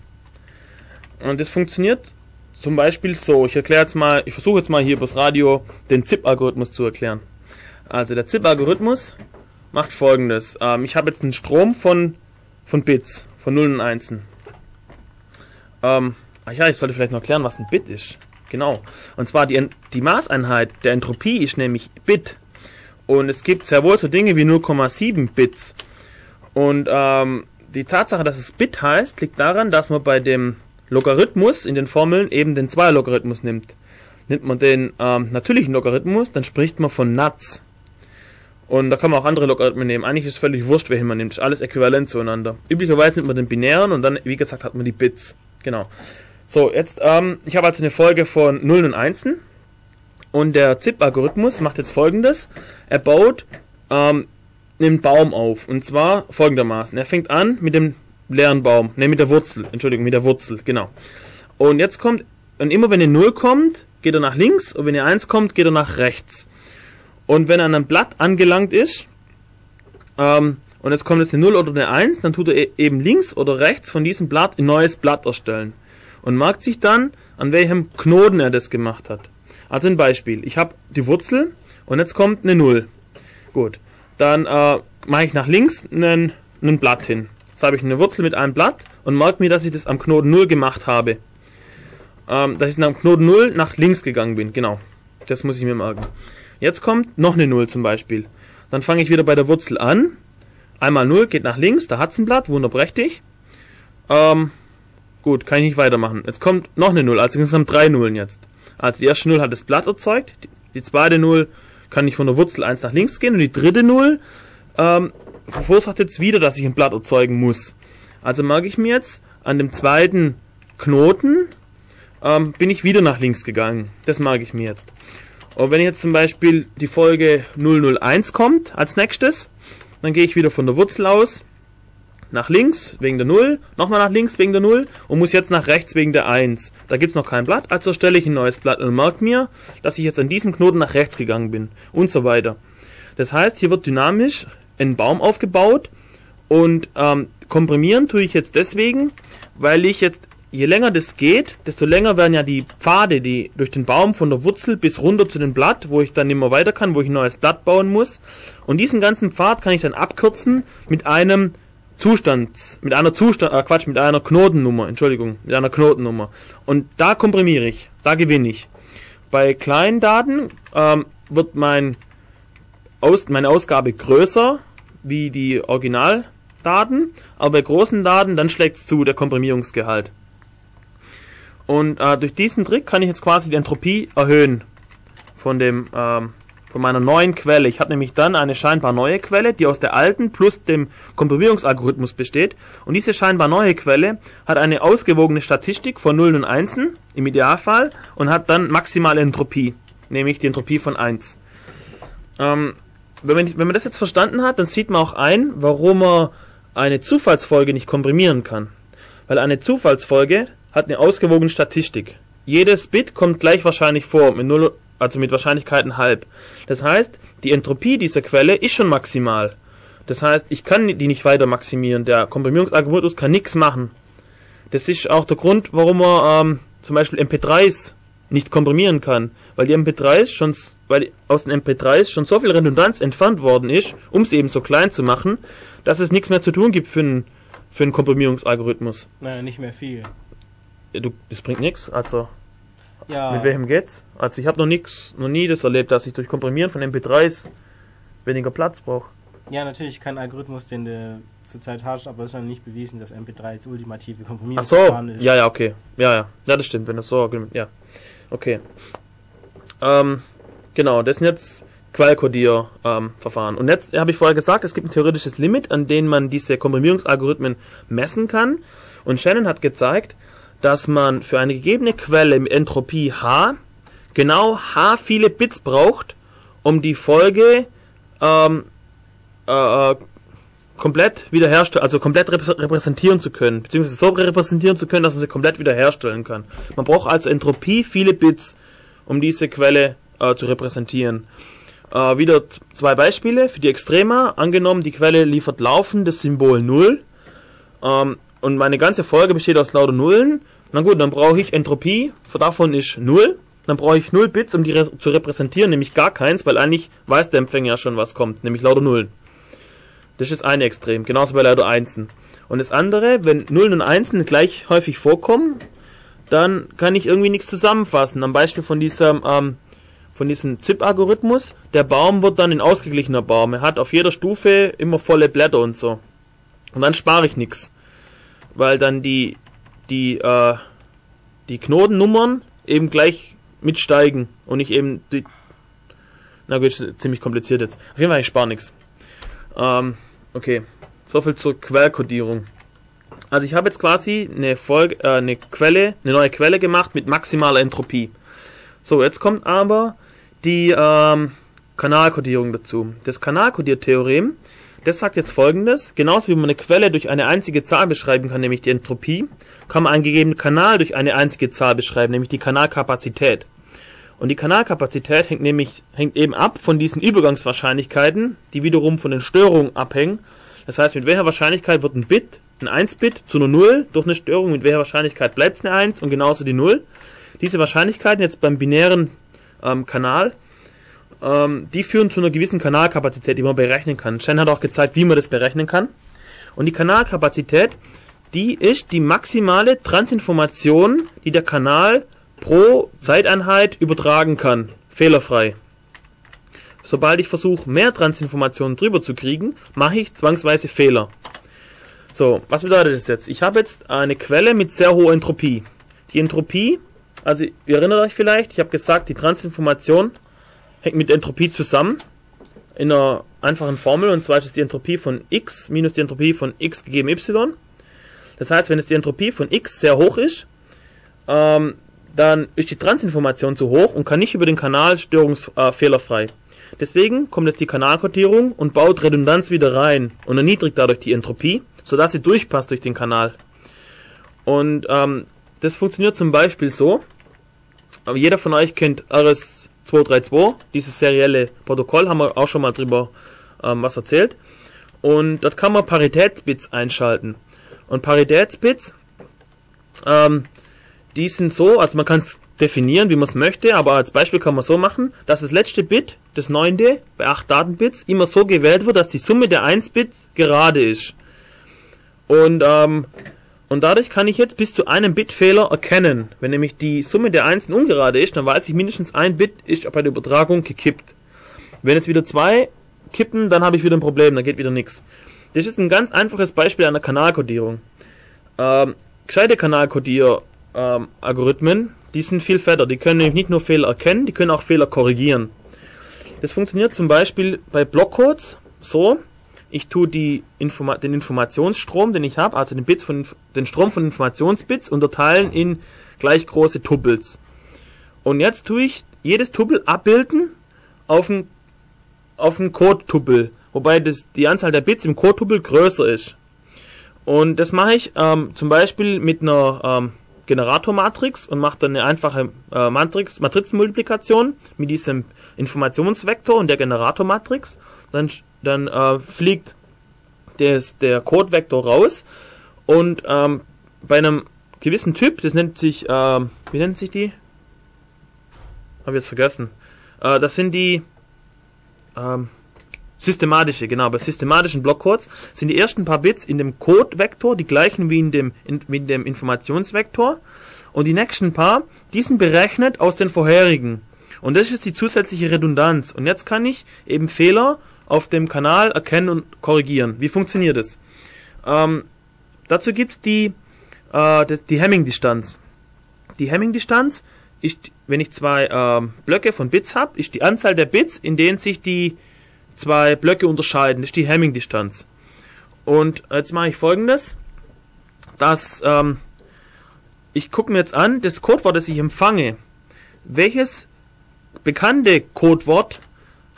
Und das funktioniert zum Beispiel so, ich erkläre jetzt mal, ich versuche jetzt mal hier übers Radio den ZIP-Algorithmus zu erklären. Also der ZIP-Algorithmus macht folgendes. Ähm, ich habe jetzt einen Strom von, von Bits, von Nullen und Einsen. Ähm, ach ja, ich sollte vielleicht noch erklären, was ein Bit ist. Genau. Und zwar die, die Maßeinheit der Entropie ist nämlich Bit. Und es gibt sehr wohl so Dinge wie 0,7 Bits. Und ähm, die Tatsache, dass es Bit heißt, liegt daran, dass man bei dem Logarithmus in den Formeln eben den Zweierlogarithmus nimmt. Nimmt man den ähm, natürlichen Logarithmus, dann spricht man von Nuts. Und da kann man auch andere Logarithmen nehmen. Eigentlich ist es völlig wurscht, welchen man nimmt. Ist alles äquivalent zueinander. Üblicherweise nimmt man den binären und dann, wie gesagt, hat man die Bits. Genau. So, jetzt, ähm, ich habe also eine Folge von Nullen und Einsen. Und der ZIP-Algorithmus macht jetzt folgendes. Er baut ähm, einen Baum auf. Und zwar folgendermaßen. Er fängt an mit dem leeren Baum. Ne, mit der Wurzel. Entschuldigung, mit der Wurzel, genau. Und jetzt kommt, und immer wenn eine 0 kommt, geht er nach links und wenn eine 1 kommt, geht er nach rechts. Und wenn er an einem Blatt angelangt ist, ähm, und jetzt kommt jetzt eine 0 oder eine 1, dann tut er e- eben links oder rechts von diesem Blatt ein neues Blatt erstellen. Und merkt sich dann, an welchem Knoten er das gemacht hat. Also ein Beispiel. Ich habe die Wurzel und jetzt kommt eine 0. Gut. Dann äh, mache ich nach links einen, einen Blatt hin. Jetzt habe ich eine Wurzel mit einem Blatt und merke mir, dass ich das am Knoten 0 gemacht habe. Ähm, dass ich am Knoten 0 nach links gegangen bin. Genau. Das muss ich mir merken. Jetzt kommt noch eine 0 zum Beispiel. Dann fange ich wieder bei der Wurzel an. Einmal 0 geht nach links, da hat's ein Blatt, wunderprächtig. Ähm, gut, kann ich nicht weitermachen. Jetzt kommt noch eine 0, also insgesamt drei Nullen jetzt. Also die erste 0 hat das Blatt erzeugt, die, zweite 0 kann ich von der Wurzel 1 nach links gehen und die dritte 0 ähm, verursacht jetzt wieder, dass ich ein Blatt erzeugen muss. Also merke ich mir jetzt, an dem zweiten Knoten ähm, bin ich wieder nach links gegangen. Das mag ich mir jetzt. Und wenn jetzt zum Beispiel die Folge 001 kommt als nächstes, dann gehe ich wieder von der Wurzel aus nach links wegen der 0, nochmal nach links wegen der 0 und muss jetzt nach rechts wegen der 1. Da gibt's noch kein Blatt, also stelle ich ein neues Blatt und merke mir, dass ich jetzt an diesem Knoten nach rechts gegangen bin und so weiter. Das heißt, hier wird dynamisch ein Baum aufgebaut und ähm, komprimieren tue ich jetzt deswegen, weil ich jetzt je länger das geht, desto länger werden ja die Pfade, die durch den Baum von der Wurzel bis runter zu dem Blatt, wo ich dann immer weiter kann, wo ich ein neues Blatt bauen muss. Und diesen ganzen Pfad kann ich dann abkürzen mit einem Zustand, mit einer Zustand, äh Quatsch, mit einer Knotennummer, Entschuldigung, mit einer Knotennummer. Und da komprimiere ich, da gewinne ich. Bei kleinen Daten ähm, wird mein Aus, meine Ausgabe größer wie die Originaldaten, aber bei großen Daten dann schlägt es zu, der Komprimierungsgehalt. Und äh, durch diesen Trick kann ich jetzt quasi die Entropie erhöhen von dem ähm, von meiner neuen Quelle. Ich habe nämlich dann eine scheinbar neue Quelle, die aus der alten plus dem Komprimierungsalgorithmus besteht. Und diese scheinbar neue Quelle hat eine ausgewogene Statistik von Nullen und Einsen im Idealfall und hat dann maximale Entropie, nämlich die Entropie von 1. Ähm, wenn, man, wenn man das jetzt verstanden hat, dann sieht man auch ein, warum man eine Zufallsfolge nicht komprimieren kann. Weil eine Zufallsfolge hat eine ausgewogene Statistik. Jedes Bit kommt gleich wahrscheinlich vor, mit 0, also mit Wahrscheinlichkeiten halb. Das heißt, die Entropie dieser Quelle ist schon maximal. Das heißt, ich kann die nicht weiter maximieren. Der Komprimierungsalgorithmus kann nichts machen. Das ist auch der Grund, warum man ähm, zum Beispiel MP3s nicht komprimieren kann, weil die MP3s schon, weil aus den MP3s schon so viel Redundanz entfernt worden ist, um es eben so klein zu machen, dass es nichts mehr zu tun gibt für einen für einen Komprimierungsalgorithmus. Naja, nicht mehr viel. Du, das bringt nichts. Also Ja. mit welchem geht's? Also ich habe noch nix, noch nie das erlebt, dass ich durch Komprimieren von MP3s weniger Platz brauche. Ja, natürlich kein Algorithmus, den du zurzeit hast, aber es ist noch nicht bewiesen, dass MP3 das ultimative Ach so, Komprimierungsverfahren ist. ja, ja, okay. Ja, ja. Ja, das stimmt, wenn das so ja. Okay. Ähm, genau, das sind jetzt Quellcodier-Verfahren. Und jetzt habe ich vorher gesagt, es gibt ein theoretisches Limit, an dem man diese Komprimierungsalgorithmen messen kann. Und Shannon hat gezeigt, dass man für eine gegebene Quelle mit Entropie H genau H viele Bits braucht, um die Folge ähm, äh, äh, komplett wiederherstellen, also komplett reprä- repräsentieren zu können, beziehungsweise so repräsentieren zu können, dass man sie komplett wiederherstellen kann. Man braucht also Entropie viele Bits, um diese Quelle äh, zu repräsentieren. Äh, wieder zwei Beispiele für die Extrema. Angenommen, die Quelle liefert laufendes Symbol 0 ähm, und meine ganze Folge besteht aus lauter Nullen. Na gut, dann brauche ich Entropie, davon ist 0. Dann brauche ich 0 Bits, um die re zu repräsentieren, nämlich gar keins, weil eigentlich weiß der Empfänger ja schon, was kommt, nämlich lauter Nullen. Das ist eine Extrem, genauso bei lauter Einsen. Und das andere, wenn Nullen und Einsen gleich häufig vorkommen, dann kann ich irgendwie nichts zusammenfassen. Am Beispiel von diesem, ähm, von diesem ZIP-Algorithmus, der Baum wird dann ein ausgeglichener Baum. Er hat auf jeder Stufe immer volle Blätter und so. Und dann spare ich nichts. Weil dann die, die, äh, die Knotennummern eben gleich mitsteigen und nicht eben die, na gut, ziemlich kompliziert jetzt. Auf jeden Fall, ich spare nichts. Ähm, okay. So viel zur Quellcodierung. Also ich habe jetzt quasi eine Folge, äh, eine Quelle, eine neue Quelle gemacht mit maximaler Entropie. So, jetzt kommt aber die ähm, Kanalkodierung dazu. Das Kanalkodiertheorem, das sagt jetzt folgendes, genauso wie man eine Quelle durch eine einzige Zahl beschreiben kann, nämlich die Entropie, kann man einen gegebenen Kanal durch eine einzige Zahl beschreiben, nämlich die Kanalkapazität. Und die Kanalkapazität hängt nämlich hängt eben ab von diesen Übergangswahrscheinlichkeiten, die wiederum von den Störungen abhängen. Das heißt, mit welcher Wahrscheinlichkeit wird ein Bit, ein 1-Bit zu einer 0 durch eine Störung, mit welcher Wahrscheinlichkeit bleibt es eine 1 und genauso die 0. Diese Wahrscheinlichkeiten jetzt beim binären ähm, Kanal, ähm, die führen zu einer gewissen Kanalkapazität, die man berechnen kann. Shen hat auch gezeigt, wie man das berechnen kann. Und die Kanalkapazität, die ist die maximale Transinformation, die der Kanal pro Zeiteinheit übertragen kann. Fehlerfrei. Sobald ich versuche, mehr Transinformationen drüber zu kriegen, mache ich zwangsweise Fehler. So, was bedeutet das jetzt? Ich habe jetzt eine Quelle mit sehr hoher Entropie. Die Entropie, also ihr erinnert euch vielleicht, ich habe gesagt, die Transinformation hängt mit Entropie zusammen in einer einfachen Formel und zwar ist es die Entropie von x minus die Entropie von x gegeben y. Das heißt, wenn es die Entropie von x sehr hoch ist, ähm, dann ist die Transinformation zu hoch und kann nicht über den Kanal störungsfehlerfrei. Äh, Deswegen kommt jetzt die Kanalkodierung und baut Redundanz wieder rein und erniedrigt dadurch die Entropie, sodass sie durchpasst durch den Kanal. Und ähm, das funktioniert zum Beispiel so. Aber jeder von euch kennt RS232, dieses serielle Protokoll, haben wir auch schon mal drüber ähm, was erzählt. Und dort kann man Paritätsbits einschalten. Und Paritätsbits, ähm, die sind so, also man kann es definieren, wie man es möchte, aber als Beispiel kann man so machen, dass das letzte Bit, das neunte, bei 8 Datenbits, immer so gewählt wird, dass die Summe der 1 Bit gerade ist. Und, ähm, und dadurch kann ich jetzt bis zu einem Bitfehler erkennen. Wenn nämlich die Summe der Einsen ungerade ist, dann weiß ich mindestens ein Bit ist bei der Übertragung gekippt. Wenn jetzt wieder zwei kippen, dann habe ich wieder ein Problem, dann geht wieder nichts. Das ist ein ganz einfaches Beispiel einer Kanalkodierung. Ähm, gescheite Kanalkodier ähm, die sind viel fetter. Die können nämlich nicht nur Fehler erkennen, die können auch Fehler korrigieren. Das funktioniert zum Beispiel bei Blockcodes so. Ich tue die Informa den Informationsstrom, den ich habe, also den, Bits von, den Strom von Informationsbits, unterteilen in gleich große Tupels. Und jetzt tue ich jedes Tupel abbilden auf ein, auf ein Code-Tupel, wobei das, die Anzahl der Bits im Code-Tupel größer ist. Und das mache ich ähm, zum Beispiel mit einer ähm, Generatormatrix und macht dann eine einfache äh, Matrix, Matrizenmultiplikation mit diesem Informationsvektor und der Generatormatrix. Dann, dann äh, fliegt des, der Codevektor raus und ähm, bei einem gewissen Typ, das nennt sich, äh, wie nennt sich die? Habe jetzt vergessen. Äh, das sind die ähm, Systematische, genau, bei systematischen Blockcodes sind die ersten paar Bits in dem Codevektor die gleichen wie in dem, in, wie in dem Informationsvektor und die nächsten paar, die sind berechnet aus den vorherigen. Und das ist die zusätzliche Redundanz. Und jetzt kann ich eben Fehler auf dem Kanal erkennen und korrigieren. Wie funktioniert das? Ähm, dazu gibt's die, äh, die Hamming-Distanz. Die Hamming-Distanz ist, wenn ich zwei äh, Blöcke von Bits habe, ist die Anzahl der Bits, in denen sich die zwei Blöcke unterscheiden. Das ist die Hamming-Distanz. Und jetzt mache ich folgendes, dass ähm, ich gucke mir jetzt an, das Codewort, das ich empfange, welches bekannte Codewort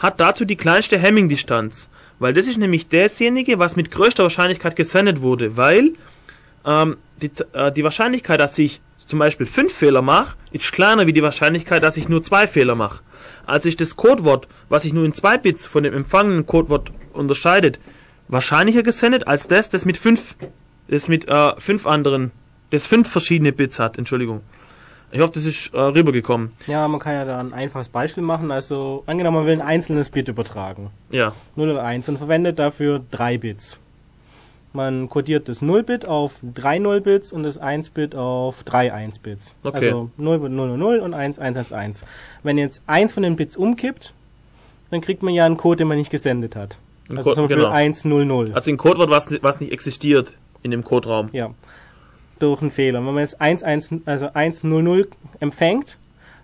hat dazu die kleinste Hamming-Distanz. Weil das ist nämlich dasjenige, was mit größter Wahrscheinlichkeit gesendet wurde, weil ähm, die, äh, die Wahrscheinlichkeit, dass ich zum Beispiel fünf Fehler mache, ist kleiner wie die Wahrscheinlichkeit, dass ich nur zwei Fehler mache. Also ist das Codewort, was sich nur in zwei Bits von dem empfangenen Codewort unterscheidet, wahrscheinlicher gesendet als das, das mit fünf, das mit äh, fünf anderen, das fünf verschiedene Bits hat. Entschuldigung. Ich hoffe, das ist äh, rübergekommen. Ja, man kann ja da ein einfaches Beispiel machen. Also, angenommen, man will ein einzelnes Bit übertragen. Ja. 0 oder 1 und verwendet dafür drei Bits. Man kodiert das 0-Bit auf 3 0-Bits und das 1-Bit auf 3 1-Bits. Okay. Also 0 wird 0 0 und 1 1 1 1. Wenn jetzt eins von den Bits umkippt, dann kriegt man ja einen Code, den man nicht gesendet hat. Ein also Code- zum Beispiel genau. 1 0 0. Also ein Codewort, was, was nicht existiert in dem Coderaum. Ja. Durch einen Fehler. Wenn man jetzt 1 1 also 1 0 0 empfängt,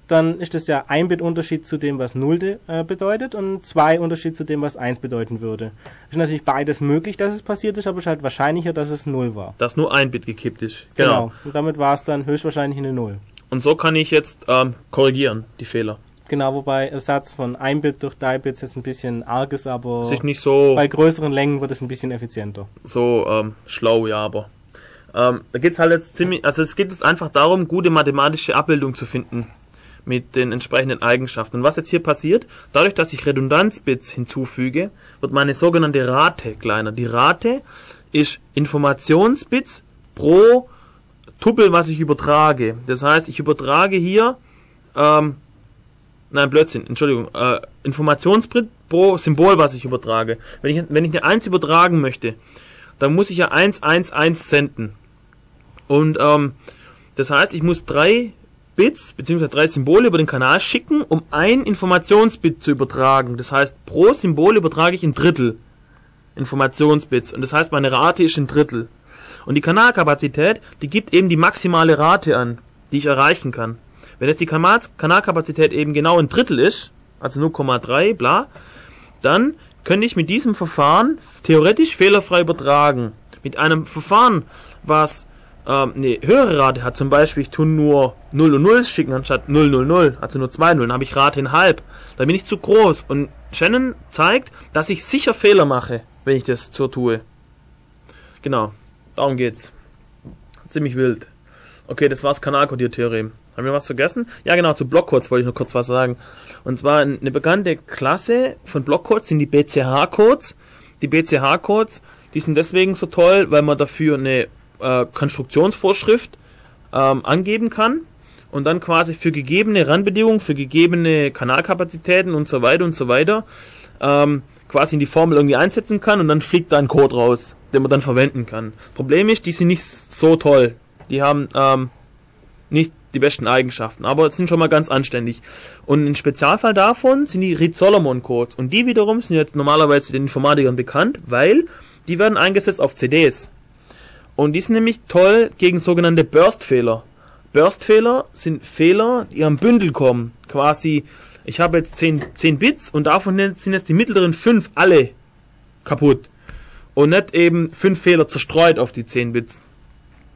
dann ist das ja ein Bit Unterschied zu dem, was 0 de- äh, bedeutet und zwei Unterschied zu dem, was 1 bedeuten würde. Ist natürlich beides möglich, dass es passiert ist, aber es ist halt wahrscheinlicher, dass es 0 war. Dass nur ein Bit gekippt ist. Genau. Und damit war es dann höchstwahrscheinlich eine 0. Und so kann ich jetzt ähm, korrigieren, die Fehler. Genau, wobei Ersatz von 1 Bit durch 3 Bits jetzt ein bisschen arg ist, aber ist nicht so, bei größeren Längen wird es ein bisschen effizienter. so ähm, schlau, ja, aber. Ähm, da geht's halt jetzt ziemlich, also es geht jetzt einfach darum, gute mathematische Abbildung zu finden. mit den entsprechenden Eigenschaften. Und was jetzt hier passiert, dadurch, dass ich Redundanzbits hinzufüge, wird meine sogenannte Rate kleiner. Die Rate ist Informationsbits pro Tuppel, was ich übertrage. Das heißt, ich übertrage hier, ähm, nein, Blödsinn, Entschuldigung, äh, Informationsbit pro Symbol, was ich übertrage. Wenn ich, wenn ich eine 1 übertragen möchte, dann muss ich ja 1, 1, 1 senden. Und ähm, das heißt, ich muss drei Bits bzw. drei Symbole über den Kanal schicken, um ein Informationsbit zu übertragen. Das heißt, pro Symbol übertrage ich ein Drittel Informationsbits. Und das heißt, meine Rate ist ein Drittel. Und die Kanalkapazität, die gibt eben die maximale Rate an, die ich erreichen kann. Wenn jetzt die Kanalkapazität eben genau ein Drittel ist, also 0,3, bla, dann könnte ich mit diesem Verfahren theoretisch fehlerfrei übertragen. Mit einem Verfahren, was ähm, eine höhere Rate hat, zum Beispiel ich tue nur 0 und 0 schicken anstatt 0, 0, 0, also nur 2 0, dann habe ich Rate in halb. Da bin ich zu groß. Und Shannon zeigt, dass ich sicher Fehler mache, wenn ich das so tue. Genau, darum geht's. Ziemlich wild. Okay, das war's Kanalkodiertheorem. Haben wir was vergessen? Ja, genau, zu Blockcodes wollte ich nur kurz was sagen. Und zwar eine bekannte Klasse von Blockcodes sind die BCH-Codes. Die BCH-Codes, die sind deswegen so toll, weil man dafür eine äh, Konstruktionsvorschrift ähm, angeben kann und dann quasi für gegebene Randbedingungen, für gegebene Kanalkapazitäten und so weiter und so weiter ähm, quasi in die Formel irgendwie einsetzen kann und dann fliegt da ein Code raus, den man dann verwenden kann. Problem ist, die sind nicht so toll. Die haben ähm, nicht die besten Eigenschaften, aber sind schon mal ganz anständig. Und ein Spezialfall davon sind die Reed-Solomon-Codes. Und die wiederum sind jetzt normalerweise den Informatikern bekannt, weil die werden eingesetzt auf CDs. Und die sind nämlich toll gegen sogenannte Burst-Fehler. Burst-Fehler sind Fehler, die am Bündel kommen. Quasi, ich habe jetzt 10, 10 Bits und davon sind jetzt die mittleren 5 alle kaputt. Und nicht eben 5 Fehler zerstreut auf die 10 Bits.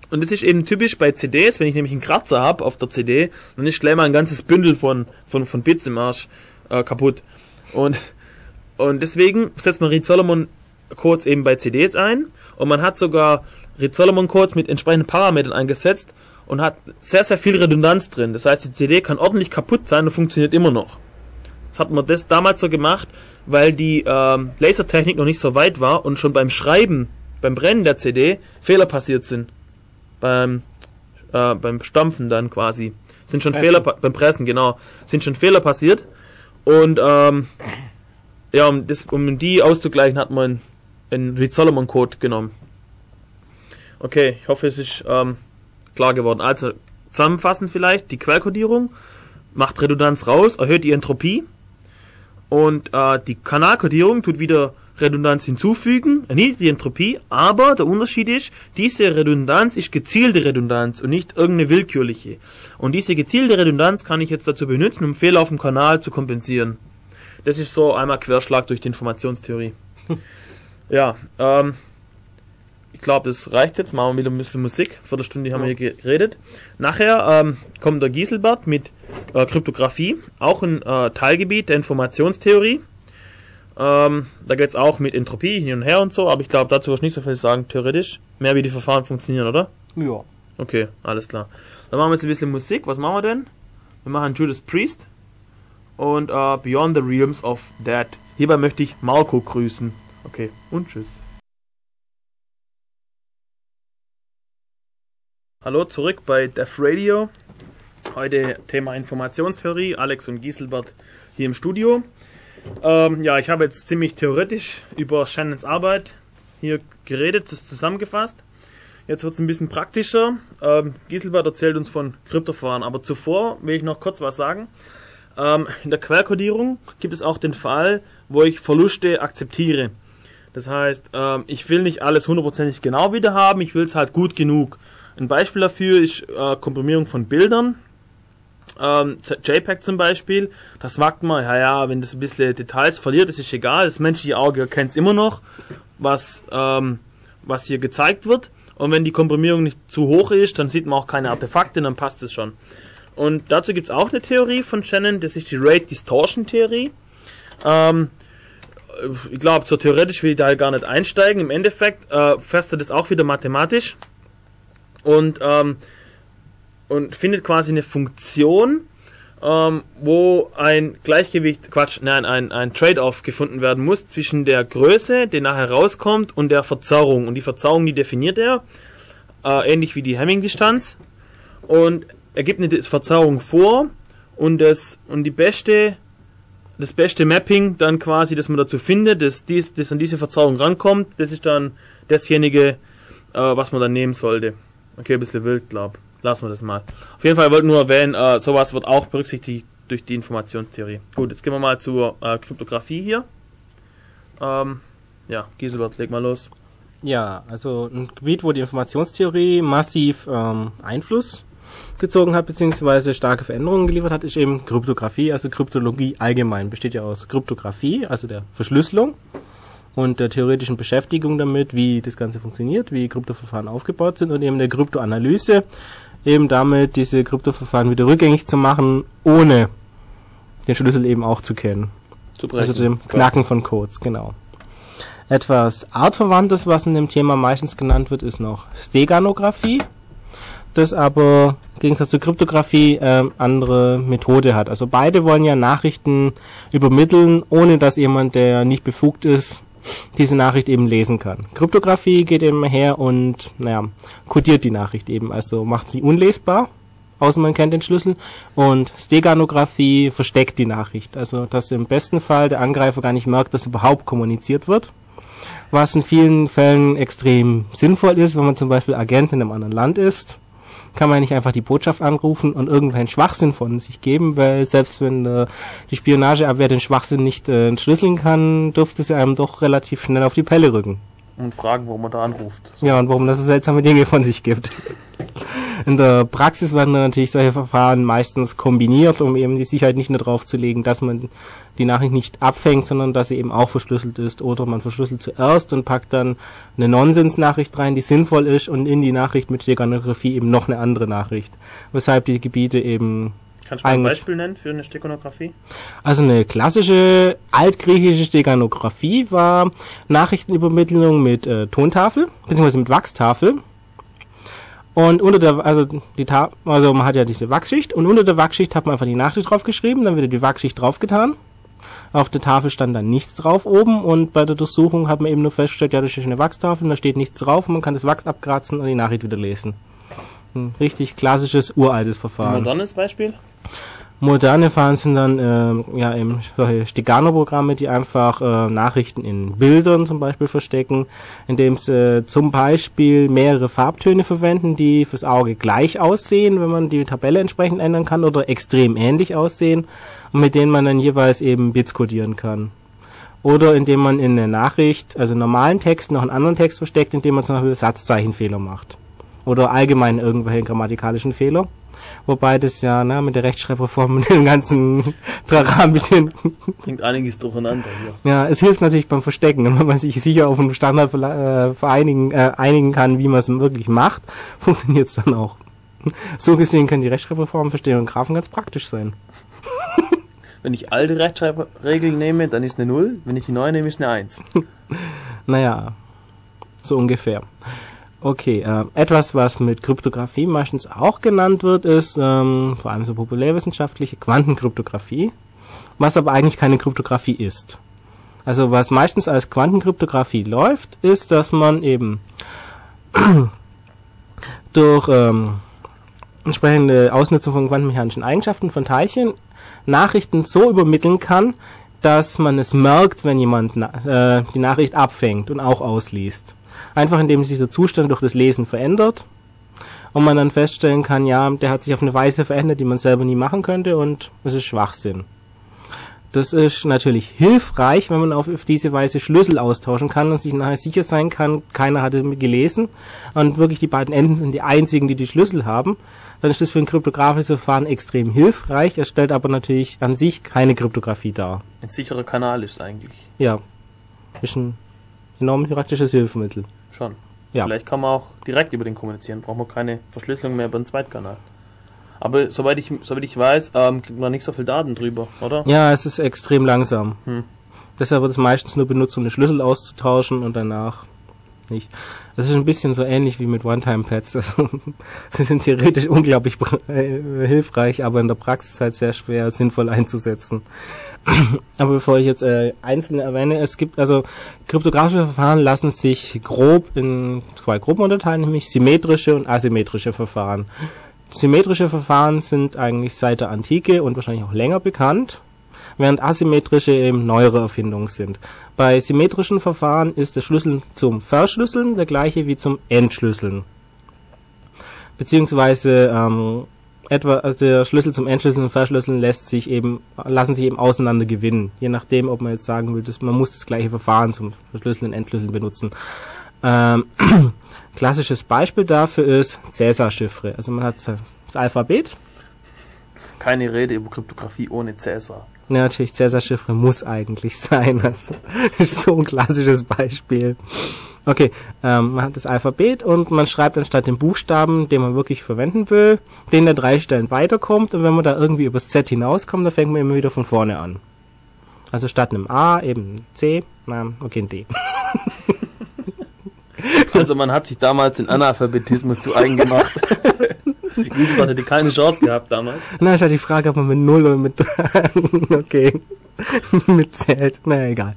Und das ist eben typisch bei CDs, wenn ich nämlich einen Kratzer habe auf der CD, dann ist gleich mal ein ganzes Bündel von, von, von Bits im Arsch äh, kaputt. Und, und deswegen setzt man Reed Solomon Codes eben bei CDs ein und man hat sogar Reed Solomon Codes mit entsprechenden Parametern eingesetzt und hat sehr, sehr viel Redundanz drin. Das heißt, die CD kann ordentlich kaputt sein und funktioniert immer noch. Das hat man das damals so gemacht, weil die ähm, Lasertechnik noch nicht so weit war und schon beim Schreiben, beim Brennen der CD Fehler passiert sind. Beim, äh, beim Stampfen dann quasi. Sind schon Pressen. Fehler, beim Pressen, genau. Sind schon Fehler passiert. Und ähm, ja, um, das, um die auszugleichen, hat man einen Reed Solomon Code genommen. Okay, ich hoffe, es ist ähm, klar geworden. Also, zusammenfassend vielleicht, die Quellkodierung macht Redundanz raus, erhöht die Entropie und äh, die Kanalkodierung tut wieder Redundanz hinzufügen, erniedrigt die Entropie, aber der Unterschied ist, diese Redundanz ist gezielte Redundanz und nicht irgendeine willkürliche. Und diese gezielte Redundanz kann ich jetzt dazu benutzen, um Fehler auf dem Kanal zu kompensieren. Das ist so einmal Querschlag durch die Informationstheorie. *laughs* ja, ähm, glaube, das reicht jetzt. Machen wir wieder ein bisschen Musik. Vor der Stunde haben wir hier geredet. Nachher ähm, kommt der Gieselbert mit äh, Kryptographie, auch ein äh, Teilgebiet der Informationstheorie. Ähm, da es auch mit Entropie hin und her und so, aber ich glaube, dazu wirst du nicht so viel sagen, theoretisch. Mehr wie die Verfahren funktionieren, oder? Ja. Okay, alles klar. Dann machen wir jetzt ein bisschen Musik. Was machen wir denn? Wir machen Judas Priest und äh, Beyond the Realms of Dead. Hierbei möchte ich Marco grüßen. Okay, und tschüss. Hallo, zurück bei Def Radio. Heute Thema Informationstheorie. Alex und Gieselbert hier im Studio. Ähm, ja, ich habe jetzt ziemlich theoretisch über Shannons Arbeit hier geredet, das zusammengefasst. Jetzt wird es ein bisschen praktischer. Ähm, Gieselbert erzählt uns von Kryptoverfahren, aber zuvor will ich noch kurz was sagen. Ähm, in der Quellkodierung gibt es auch den Fall, wo ich Verluste akzeptiere. Das heißt, ähm, ich will nicht alles hundertprozentig genau wieder haben, ich will es halt gut genug. Ein Beispiel dafür ist äh, Komprimierung von Bildern. Ähm, JPEG zum Beispiel, das mag man, ja, ja, wenn das ein bisschen Details verliert, das ist egal, das menschliche Auge erkennt es immer noch, was, ähm, was hier gezeigt wird. Und wenn die Komprimierung nicht zu hoch ist, dann sieht man auch keine Artefakte, dann passt es schon. Und dazu gibt es auch eine Theorie von Shannon, das ist die Rate Distortion Theorie. Ähm, ich glaube, so theoretisch will ich da gar nicht einsteigen. Im Endeffekt äh, fasst er das auch wieder mathematisch und, ähm, und findet quasi eine Funktion, ähm, wo ein Gleichgewicht, Quatsch, nein, ein, ein Trade-off gefunden werden muss zwischen der Größe, die nachher rauskommt, und der Verzerrung. Und die Verzerrung, die definiert er, äh, ähnlich wie die Hamming-Distanz. Und er gibt eine Verzerrung vor und das und die beste das beste Mapping dann quasi, das man dazu findet, dass dies, das an diese Verzerrung rankommt, das ist dann dasjenige, äh, was man dann nehmen sollte. Okay, ein bisschen wild, glaub. Lassen wir das mal. Auf jeden Fall wollte nur erwähnen, äh, sowas wird auch berücksichtigt durch die Informationstheorie. Gut, jetzt gehen wir mal zur äh, Kryptographie hier. Ähm, ja, Giselbert, leg mal los. Ja, also ein Gebiet, wo die Informationstheorie massiv ähm, Einfluss gezogen hat, beziehungsweise starke Veränderungen geliefert hat, ist eben Kryptographie, also Kryptologie allgemein. Besteht ja aus Kryptographie, also der Verschlüsselung und der theoretischen Beschäftigung damit, wie das Ganze funktioniert, wie Kryptoverfahren aufgebaut sind und eben der Kryptoanalyse, eben damit diese Kryptoverfahren wieder rückgängig zu machen, ohne den Schlüssel eben auch zu kennen. Zu brechen, also dem. Knacken von Codes, genau. Etwas artverwandtes, was in dem Thema meistens genannt wird, ist noch Steganographie, das aber im Gegensatz zur Kryptographie äh, andere Methode hat. Also beide wollen ja Nachrichten übermitteln, ohne dass jemand, der nicht befugt ist, diese Nachricht eben lesen kann. Kryptographie geht eben her und naja, kodiert die Nachricht eben, also macht sie unlesbar, außer man kennt den Schlüssel. Und Steganographie versteckt die Nachricht, also dass im besten Fall der Angreifer gar nicht merkt, dass überhaupt kommuniziert wird. Was in vielen Fällen extrem sinnvoll ist, wenn man zum Beispiel Agent in einem anderen Land ist kann man nicht einfach die Botschaft anrufen und irgendeinen Schwachsinn von sich geben, weil selbst wenn äh, die Spionageabwehr den Schwachsinn nicht äh, entschlüsseln kann, dürfte sie einem doch relativ schnell auf die Pelle rücken. Und fragen, warum man da anruft. So. Ja, und warum das so seltsame Dinge von sich gibt. *laughs* In der Praxis werden natürlich solche Verfahren meistens kombiniert, um eben die Sicherheit nicht nur drauf zu legen, dass man die Nachricht nicht abfängt, sondern dass sie eben auch verschlüsselt ist. Oder man verschlüsselt zuerst und packt dann eine Nonsens-Nachricht rein, die sinnvoll ist, und in die Nachricht mit Steganographie eben noch eine andere Nachricht. Weshalb die Gebiete eben Kannst du mal ein Beispiel nennen für eine Steganographie? Also eine klassische altgriechische Steganographie war Nachrichtenübermittlung mit äh, Tontafel, beziehungsweise mit Wachstafel. Und unter der, also die Ta also man hat ja diese Wachsschicht und unter der Wachsschicht hat man einfach die Nachricht draufgeschrieben, dann wird die Wachsschicht draufgetan. Auf der Tafel stand dann nichts drauf oben und bei der Durchsuchung hat man eben nur festgestellt, ja, das ist eine Wachstafel, und da steht nichts drauf und man kann das Wachs abkratzen und die Nachricht wieder lesen. Ein richtig klassisches, uraltes Ein Verfahren. modernes Beispiel? Moderne Verfahren sind dann ähm, ja eben solche Stegano-Programme, die einfach äh, Nachrichten in Bildern zum Beispiel verstecken, indem sie äh, zum Beispiel mehrere Farbtöne verwenden, die fürs Auge gleich aussehen, wenn man die Tabelle entsprechend ändern kann, oder extrem ähnlich aussehen und mit denen man dann jeweils eben Bits codieren kann. Oder indem man in der Nachricht, also normalen Text, noch einen anderen Text versteckt, indem man zum Beispiel Satzzeichenfehler macht. Oder allgemein irgendwelche grammatikalischen Fehler. Wobei das ja ne, mit der Rechtschreibreform und dem ganzen *laughs* Trara ein bisschen, Bringt einiges durcheinander hier. ja, es hilft natürlich beim Verstecken. Und wenn man sich sicher auf einen Standard äh, vereinigen, äh, einigen kann, wie man es wirklich macht, *laughs* funktioniert es dann auch. So gesehen kann die Rechtschreibreform für Stenografen ganz praktisch sein. *laughs* Wenn ich alte Rechtschreibregeln nehme, dann ist eine 0. Wenn ich die neue nehme, ist eine 1. Naja, so ungefähr. Okay, äh, etwas, was mit Kryptographie meistens auch genannt wird, ist ähm, vor allem so populärwissenschaftliche Quantenkryptographie, was aber eigentlich keine Kryptographie ist. Also was meistens als Quantenkryptographie läuft, ist, dass man eben *clears throat* durch ähm, entsprechende Ausnutzung von quantenmechanischen Eigenschaften von Teilchen Nachrichten so übermitteln kann, dass man es merkt, wenn jemand na äh, die Nachricht abfängt und auch ausliest. Einfach indem sich dieser Zustand durch das Lesen verändert und man dann feststellen kann, ja, der hat sich auf eine Weise verändert, die man selber nie machen könnte und es ist Schwachsinn. Das ist natürlich hilfreich, wenn man auf, auf diese Weise Schlüssel austauschen kann und sich nachher sicher sein kann, keiner hat es gelesen und wirklich die beiden Enden sind die einzigen, die die Schlüssel haben. Dann ist das für ein kryptografisches Verfahren extrem hilfreich. Es stellt aber natürlich an sich keine Kryptographie dar. Ein sicherer Kanal ist eigentlich. Ja, ist ein enorm praktisches Hilfsmittel. Schon. Ja. Vielleicht kann man auch direkt über den kommunizieren. Braucht man keine Verschlüsselung mehr über den Zweitkanal. Aber soweit ich, soweit ich weiß, ähm, kriegt man nicht so viel Daten drüber, oder? Ja, es ist extrem langsam. Hm. Deshalb wird es meistens nur benutzt, um den Schlüssel auszutauschen und danach nicht. Das ist ein bisschen so ähnlich wie mit One-Time-Pads. *laughs* Also, sie sind theoretisch unglaublich äh, hilfreich, aber in der Praxis halt sehr schwer sinnvoll einzusetzen. *clears throat* aber bevor ich jetzt äh, einzelne erwähne, es gibt also kryptografische Verfahren lassen sich grob in zwei Gruppen unterteilen, nämlich symmetrische und asymmetrische Verfahren. Symmetrische Verfahren sind eigentlich seit der Antike und wahrscheinlich auch länger bekannt während asymmetrische eben neuere Erfindungen sind. Bei symmetrischen Verfahren ist der Schlüssel zum Verschlüsseln der gleiche wie zum Entschlüsseln. Beziehungsweise ähm, etwa also der Schlüssel zum Entschlüsseln und Verschlüsseln lässt sich eben lassen sich eben auseinander gewinnen, je nachdem, ob man jetzt sagen will, dass man muss das gleiche Verfahren zum Verschlüsseln und Entschlüsseln benutzen. Ähm, *clears throat* klassisches Beispiel dafür ist Cäsar-Chiffre. Also man hat das Alphabet. Keine Rede über Kryptographie ohne Cäsar. Ja, natürlich, Cäsar-Chiffre muss eigentlich *laughs* sein. Das ist so ein klassisches Beispiel. Okay, ähm, man hat das Alphabet und man schreibt anstatt den Buchstaben, den man wirklich verwenden will, den der drei Stellen weiterkommt und wenn man da irgendwie übers Z hinauskommt, dann fängt man immer wieder von vorne an. Also statt einem A eben ein C, na, okay, ein D. Also man hat sich damals den Analphabetismus zu eigen gemacht. *laughs* *laughs* Giesbach hätte keine Chance gehabt damals. Na, ich hatte die Frage, ob man mit 0 oder mit *laughs* okay. *laughs* mit zählt. Naja, egal.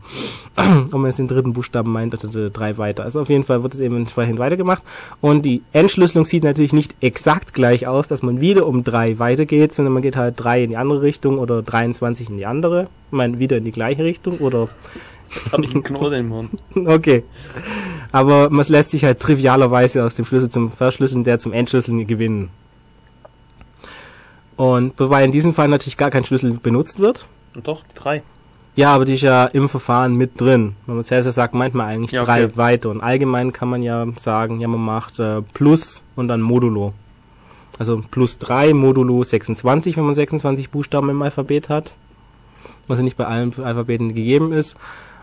*clears throat* ob man jetzt den dritten Buchstaben meint oder drei weiter. Also auf jeden Fall wird es eben entsprechend weitergemacht. Und die Entschlüsselung sieht natürlich nicht exakt gleich aus, dass man wieder um drei weitergeht, sondern man geht halt drei in die andere Richtung oder 23 in die andere. Ich meine, wieder in die gleiche Richtung oder Jetzt habe ich einen Knoten im Mund. Okay. Aber man lässt sich halt trivialerweise aus dem Schlüssel zum Verschlüsseln der zum Entschlüsseln gewinnen. Und wobei in diesem Fall natürlich gar kein Schlüssel benutzt wird. Und doch, die drei. Ja, aber die ist ja im Verfahren mit drin. Wenn man Cäsar sagt, meint man eigentlich Ja, okay. drei weiter. Und allgemein kann man ja sagen, ja, man macht äh, Plus und dann Modulo. Also plus drei Modulo 26, wenn man 26 Buchstaben im Alphabet hat. Was ja nicht bei allen Alphabeten gegeben ist.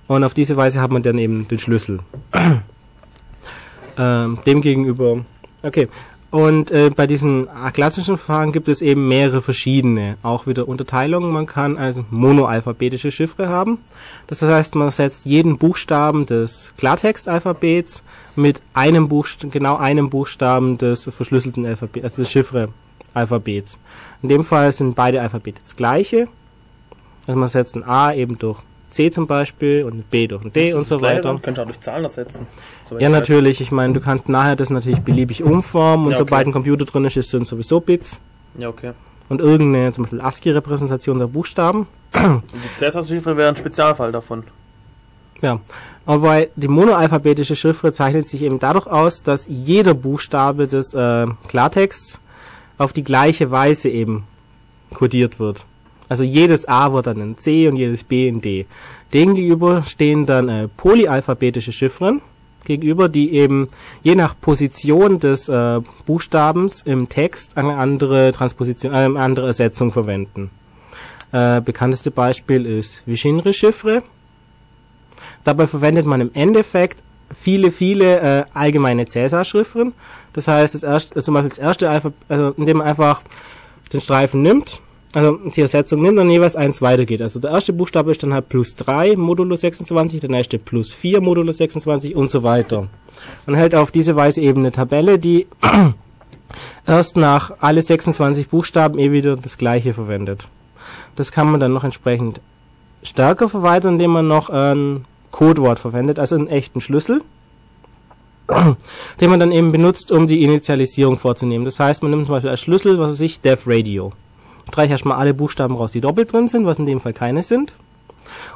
Und auf diese Weise hat man dann eben den Schlüssel. *clears throat* ähm, demgegenüber, okay. Und äh, bei diesen äh, klassischen Verfahren gibt es eben mehrere verschiedene, auch wieder Unterteilungen. Man kann also monoalphabetische Chiffre haben. Das heißt, man setzt jeden Buchstaben des Klartextalphabets mit einem Buchstaben, genau einem Buchstaben des verschlüsselten Alphabets, also des Chiffre-Alphabets. In dem Fall sind beide Alphabete das gleiche. Also man setzt ein A eben durch C zum Beispiel und B durch ein D und so weiter. Könntest du auch durch Zahlen ersetzen. soweit Ja, natürlich. Ich meine, du kannst nachher das natürlich beliebig umformen und Ja, sobald okay. ein Computer drin ist, sind sowieso Bits Ja, okay. und irgendeine zum Beispiel ASCII-Repräsentation der Buchstaben. Und die Cäsar-Chiffre wäre ein Spezialfall davon. Ja. Aber die monoalphabetische Chiffre zeichnet sich eben dadurch aus, dass jeder Buchstabe des äh, Klartexts auf die gleiche Weise eben kodiert wird. Also jedes A wird dann ein C und jedes B ein D. Demgegenüber stehen dann äh, polyalphabetische Chiffren gegenüber, die eben je nach Position des äh, Buchstabens im Text eine andere Transposition, äh, eine andere Ersetzung verwenden. Äh, bekannteste Beispiel ist Vichinre-Chiffre. Dabei verwendet man im Endeffekt viele, viele äh, allgemeine Cäsar-Chiffren. Das heißt, das erste, zum Beispiel das erste Alphabet, also indem man einfach den Streifen nimmt, also die Ersetzung nimmt und jeweils eins weitergeht. Also der erste Buchstabe ist dann halt plus 3 modulo 26, der nächste plus 4 modulo 26 und so weiter. Man hält auf diese Weise eben eine Tabelle, die *clears throat* erst nach alle 26 Buchstaben eh wieder das gleiche verwendet. Das kann man dann noch entsprechend stärker verweitern, indem man noch ein Codewort verwendet, also einen echten Schlüssel, *clears throat* den man dann eben benutzt, um die Initialisierung vorzunehmen. Das heißt, man nimmt zum Beispiel als Schlüssel, was weiß ich, Dev Radio. Streicht erstmal alle Buchstaben raus, die doppelt drin sind, was in dem Fall keine sind.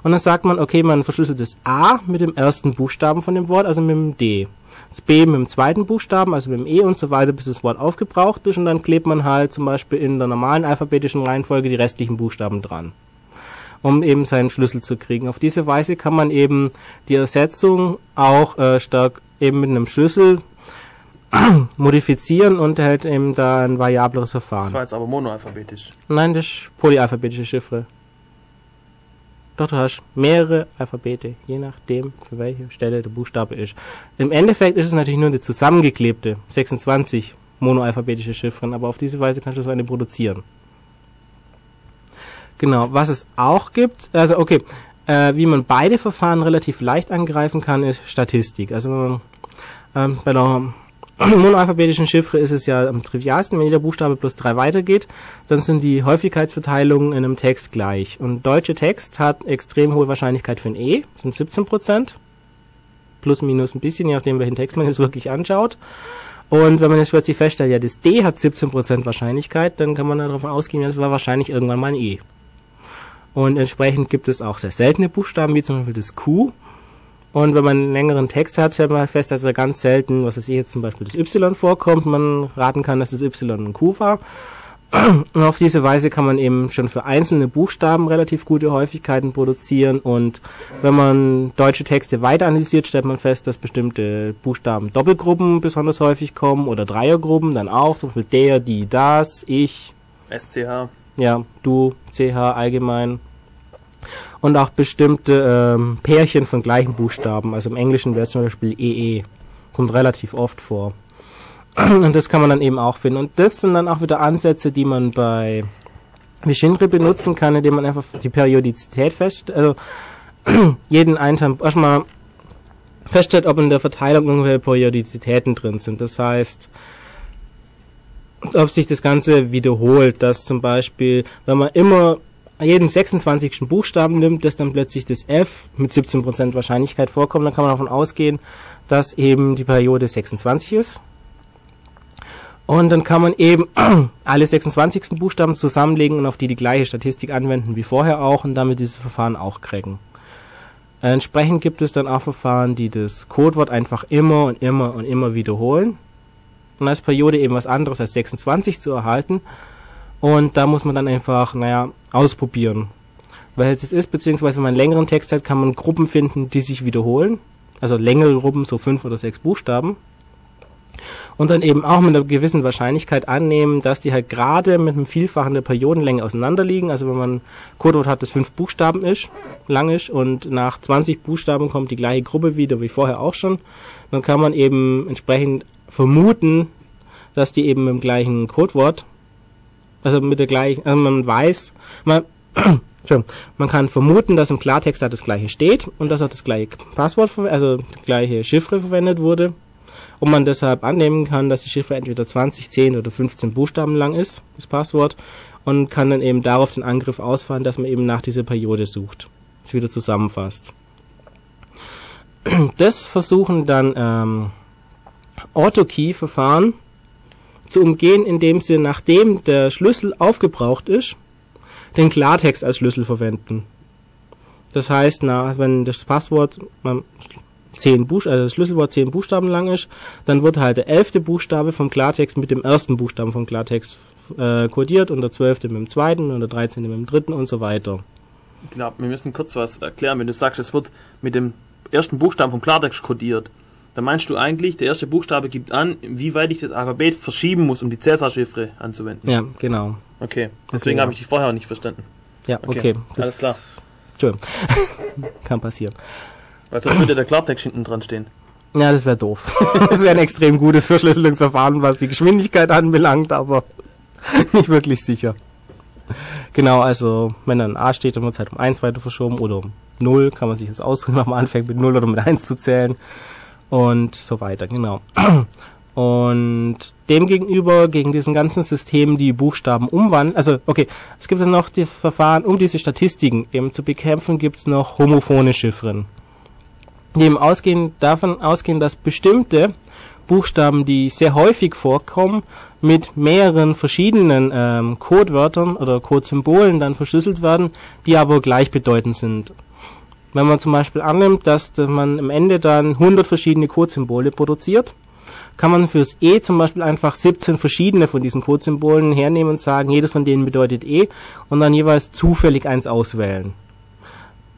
Und dann sagt man, okay, man verschlüsselt das A mit dem ersten Buchstaben von dem Wort, also mit dem D. Das B mit dem zweiten Buchstaben, also mit dem E und so weiter, bis das Wort aufgebraucht ist. Und dann klebt man halt zum Beispiel in der normalen alphabetischen Reihenfolge die restlichen Buchstaben dran um eben seinen Schlüssel zu kriegen. Auf diese Weise kann man eben die Ersetzung auch äh, stark eben mit einem Schlüssel *clears throat* modifizieren und erhält eben da ein variableres Das Verfahren. war jetzt aber monoalphabetisch. Nein, das ist polyalphabetische Chiffre. Doch, du hast mehrere Alphabete, je nachdem, für welche Stelle der Buchstabe ist. Im Endeffekt ist es natürlich nur eine zusammengeklebte 26 monoalphabetische Chiffren, aber auf diese Weise kannst du so eine produzieren. Genau, was es auch gibt, also okay, äh, wie man beide Verfahren relativ leicht angreifen kann, ist Statistik. Also wenn man Ähm, bei der *clears throat* monoalphabetischen Chiffre ist es ja am trivialsten, wenn jeder Buchstabe plus drei weitergeht, dann sind die Häufigkeitsverteilungen in einem Text gleich. Und deutsche Text hat extrem hohe Wahrscheinlichkeit für ein E, sind 17 Prozent. Plus, minus ein bisschen, je nachdem, welchen Text man jetzt *laughs* wirklich anschaut. Und wenn man jetzt plötzlich feststellt, ja, das D hat 17% Wahrscheinlichkeit, dann kann man davon ausgehen, ja, das war wahrscheinlich irgendwann mal ein E. Und entsprechend gibt es auch sehr seltene Buchstaben, wie zum Beispiel das Q. Und wenn man einen längeren Text hat, stellt man fest, dass er ganz selten, was ich jetzt zum Beispiel das Y vorkommt, man raten kann, dass das Y ein Q war. Und auf diese Weise kann man eben schon für einzelne Buchstaben relativ gute Häufigkeiten produzieren. Und wenn man deutsche Texte weiter analysiert, stellt man fest, dass bestimmte Buchstaben Doppelgruppen besonders häufig kommen oder Dreiergruppen dann auch. Zum Beispiel der, die, das, ich. SCH. Ja, du, CH allgemein. Und auch bestimmte ähm, Pärchen von gleichen Buchstaben. Also im Englischen wäre es zum Beispiel EE. Kommt relativ oft vor. *clears throat* Und das kann man dann eben auch finden. Und das sind dann auch wieder Ansätze, die man bei Machinery benutzen kann, indem man einfach die Periodizität feststellt, also *clears throat* jeden einzelnen, erstmal feststellt, ob in der Verteilung irgendwelche Periodizitäten drin sind. Das heißt, ob sich das Ganze wiederholt, dass zum Beispiel, wenn man immer jeden 26. Buchstaben nimmt, dass dann plötzlich das F mit 17% Wahrscheinlichkeit vorkommt, dann kann man davon ausgehen, dass eben die Periode 26 ist. Und dann kann man eben *clears throat* alle 26. Buchstaben zusammenlegen und auf die die gleiche Statistik anwenden wie vorher auch und damit dieses Verfahren auch kriegen. Entsprechend gibt es dann auch Verfahren, die das Codewort einfach immer und immer und immer wiederholen. Und als Periode eben was anderes als 26 zu erhalten. Und da muss man dann einfach, naja, ausprobieren. Weil es ist, beziehungsweise wenn man einen längeren Text hat, kann man Gruppen finden, die sich wiederholen. Also längere Gruppen, so fünf oder sechs Buchstaben und dann eben auch mit einer gewissen Wahrscheinlichkeit annehmen, dass die halt gerade mit einem Vielfachen der Periodenlänge auseinanderliegen. Also wenn man Codewort hat, das fünf Buchstaben ist, lang ist und nach 20 Buchstaben kommt die gleiche Gruppe wieder wie vorher auch schon, dann kann man eben entsprechend vermuten, dass die eben im gleichen Codewort, also mit der gleichen, also man weiß, man, *clears throat* man kann vermuten, dass im Klartext da das gleiche steht und dass auch das gleiche Passwort, also die gleiche Chiffre verwendet wurde und man deshalb annehmen kann, dass die Chiffre entweder 20, 10 oder 15 Buchstaben lang ist, das Passwort, und kann dann eben darauf den Angriff ausfahren, dass man eben nach dieser Periode sucht. Das wieder zusammenfasst. Das versuchen dann ähm, Autokey-Verfahren zu umgehen, indem sie, nachdem der Schlüssel aufgebraucht ist, den Klartext als Schlüssel verwenden. Das heißt, na, wenn das Passwort, zehn Buch also das Schlüsselwort zehn Buchstaben lang ist, dann wird halt der elfte Buchstabe vom Klartext mit dem ersten Buchstaben vom Klartext äh, kodiert und der zwölfte mit dem zweiten und der dreizehnte mit dem dritten und so weiter. Genau, wir müssen kurz was erklären. Wenn du sagst, es wird mit dem ersten Buchstaben vom Klartext kodiert, dann meinst du eigentlich, der erste Buchstabe gibt an, wie weit ich das Alphabet verschieben muss, um die Cäsar-Chiffre anzuwenden. Ja, genau. Okay, deswegen habe ich dich vorher auch nicht verstanden. Ja, okay. okay. Alles klar. Entschuldigung. *laughs* Kann passieren. Weil sonst würde der Klartext hinten dran stehen. Ja, das wäre doof. *laughs* das wäre ein extrem gutes Verschlüsselungsverfahren, was die Geschwindigkeit anbelangt, aber *laughs* nicht wirklich sicher. Genau, also wenn dann A steht, dann wird es halt um 1 weiter verschoben oder um 0, kann man sich das aussuchen, wenn man anfängt mit 0 oder mit 1 zu zählen und so weiter, genau. *clears throat* Und demgegenüber, gegen diesen ganzen System, die Buchstaben umwandeln, also okay, es gibt dann noch das Verfahren, um diese Statistiken eben zu bekämpfen, gibt es noch homophone Chiffren die eben ausgehen, davon ausgehen, dass bestimmte Buchstaben, die sehr häufig vorkommen, mit mehreren verschiedenen ähm, Codewörtern oder Codesymbolen dann verschlüsselt werden, die aber gleichbedeutend sind. Wenn man zum Beispiel annimmt, dass man am Ende dann 100 verschiedene Codesymbole produziert, kann man fürs E zum Beispiel einfach 17 verschiedene von diesen Codesymbolen hernehmen und sagen, jedes von denen bedeutet E und dann jeweils zufällig eins auswählen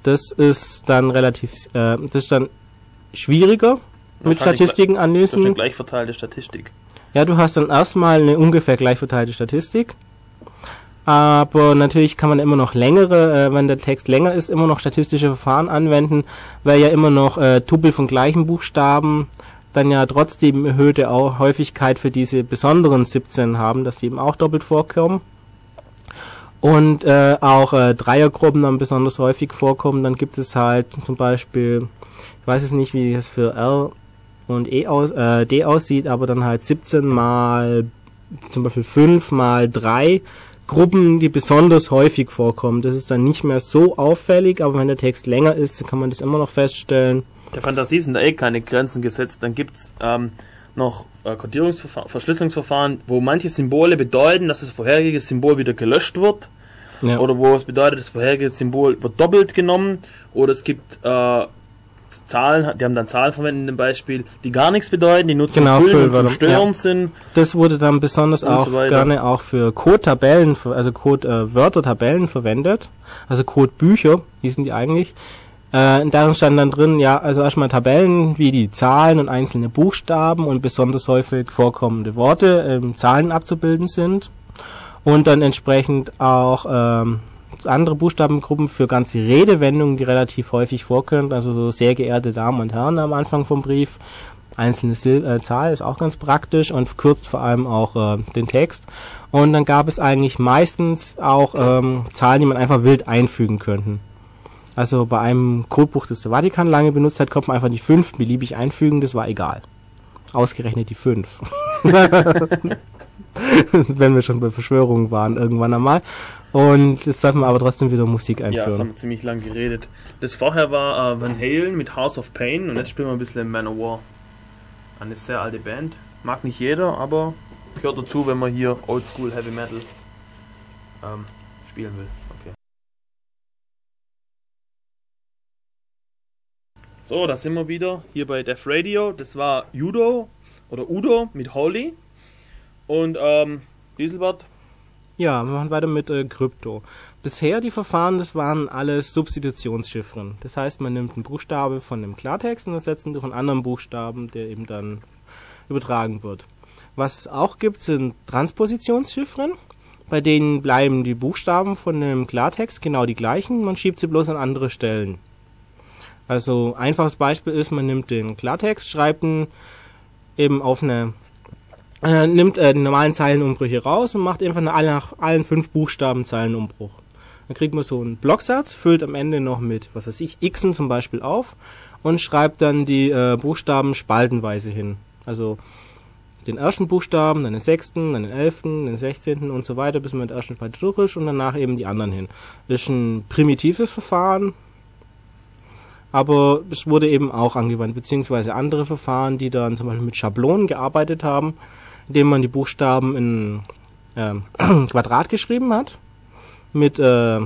das ist dann relativ, äh, das ist dann schwieriger mit Statistiken anlesen. Das ist eine gleich verteilte Statistik. Ja, du hast dann erstmal eine ungefähr gleich verteilte Statistik. Aber natürlich kann man immer noch längere, äh, wenn der Text länger ist, immer noch statistische Verfahren anwenden, weil ja immer noch äh, Tupel von gleichen Buchstaben dann ja trotzdem erhöhte Häufigkeit für diese besonderen 17 haben, dass die eben auch doppelt vorkommen und äh, auch äh, Dreiergruppen dann besonders häufig vorkommen. Dann gibt es halt zum Beispiel, ich weiß es nicht, wie es für R und E aus, äh, D aussieht, aber dann halt 17 mal zum Beispiel 5 mal 3 Gruppen, die besonders häufig vorkommen. Das ist dann nicht mehr so auffällig, aber wenn der Text länger ist, kann man das immer noch feststellen. Der Fantasie sind da eh keine Grenzen gesetzt. Dann gibt's ähm, noch äh, Codierungsverfahren, Verschlüsselungsverfahren, wo manche Symbole bedeuten, dass das vorherige Symbol wieder gelöscht wird. Ja. Oder wo es bedeutet, das vorherige Symbol wird doppelt genommen. Oder es gibt äh, Zahlen, die haben dann Zahlen verwendet in dem Beispiel, die gar nichts bedeuten, die nur zum Genau, Füllen und zum Füllwörter, Stören ja. sind. Das wurde dann besonders Und auch so gerne auch für Code-Tabellen, also Code-Wörter, Tabellen verwendet. Also Code-Bücher hießen die eigentlich. Äh, und darin stand dann drin, ja, also erstmal Tabellen, wie die Zahlen und einzelne Buchstaben und besonders häufig vorkommende Worte, ähm, Zahlen abzubilden sind. Und dann entsprechend auch ähm, andere Buchstabengruppen für ganze Redewendungen, die relativ häufig vorkommen. Also so sehr geehrte Damen und Herren am Anfang vom Brief. Einzelne Sil äh, Zahl ist auch ganz praktisch und kürzt vor allem auch äh, den Text. Und dann gab es eigentlich meistens auch ähm, Zahlen, die man einfach wild einfügen könnten. Also bei einem Codebuch, das der Vatikan lange benutzt hat, konnte man einfach die 5 beliebig einfügen, das war egal. Ausgerechnet die 5. *laughs* Wenn wir schon bei Verschwörungen waren, irgendwann einmal. Und jetzt sollten wir aber trotzdem wieder Musik Ja, das einführen. haben wir ziemlich lang geredet. Das vorher war äh, Van Halen mit House of Pain und jetzt spielen wir ein bisschen Manowar. Eine sehr alte Band. Mag nicht jeder, aber gehört dazu, wenn man hier Oldschool Heavy Metal ähm, spielen will. Okay. So, da sind wir wieder hier bei Def Radio. Das war Udo oder Udo mit Holy. Und ähm, Dieselbert, Ja, wir machen weiter mit äh, Krypto. Bisher die Verfahren, das waren alles Substitutionschiffren. Das heißt, man nimmt einen Buchstabe von dem Klartext und ersetzt ihn durch einen anderen Buchstaben, der eben dann übertragen wird. Was es auch gibt, sind Transpositionschiffren. Bei denen bleiben die Buchstaben von dem Klartext genau die gleichen, man schiebt sie bloß an andere Stellen. Also einfaches Beispiel ist, man nimmt den Klartext, schreibt ihn eben auf eine äh, nimmt äh, die normalen Zeilenumbrüche raus und macht einfach nach, nach allen fünf Buchstaben Zeilenumbruch. Dann kriegt man so einen Blocksatz, füllt am Ende noch mit, was weiß ich, Xen zum Beispiel auf und schreibt dann die äh, Buchstaben spaltenweise hin. Also den ersten Buchstaben, dann den sechsten, dann den elften, den sechzehnten und so weiter, bis man mit ersten Spalte durch ist und danach eben die anderen hin. Das ist ein primitives Verfahren, aber es wurde eben auch angewandt, beziehungsweise andere Verfahren, die dann zum Beispiel mit Schablonen gearbeitet haben, indem man die Buchstaben in ähm, *clears throat* Quadrat geschrieben hat, mit äh,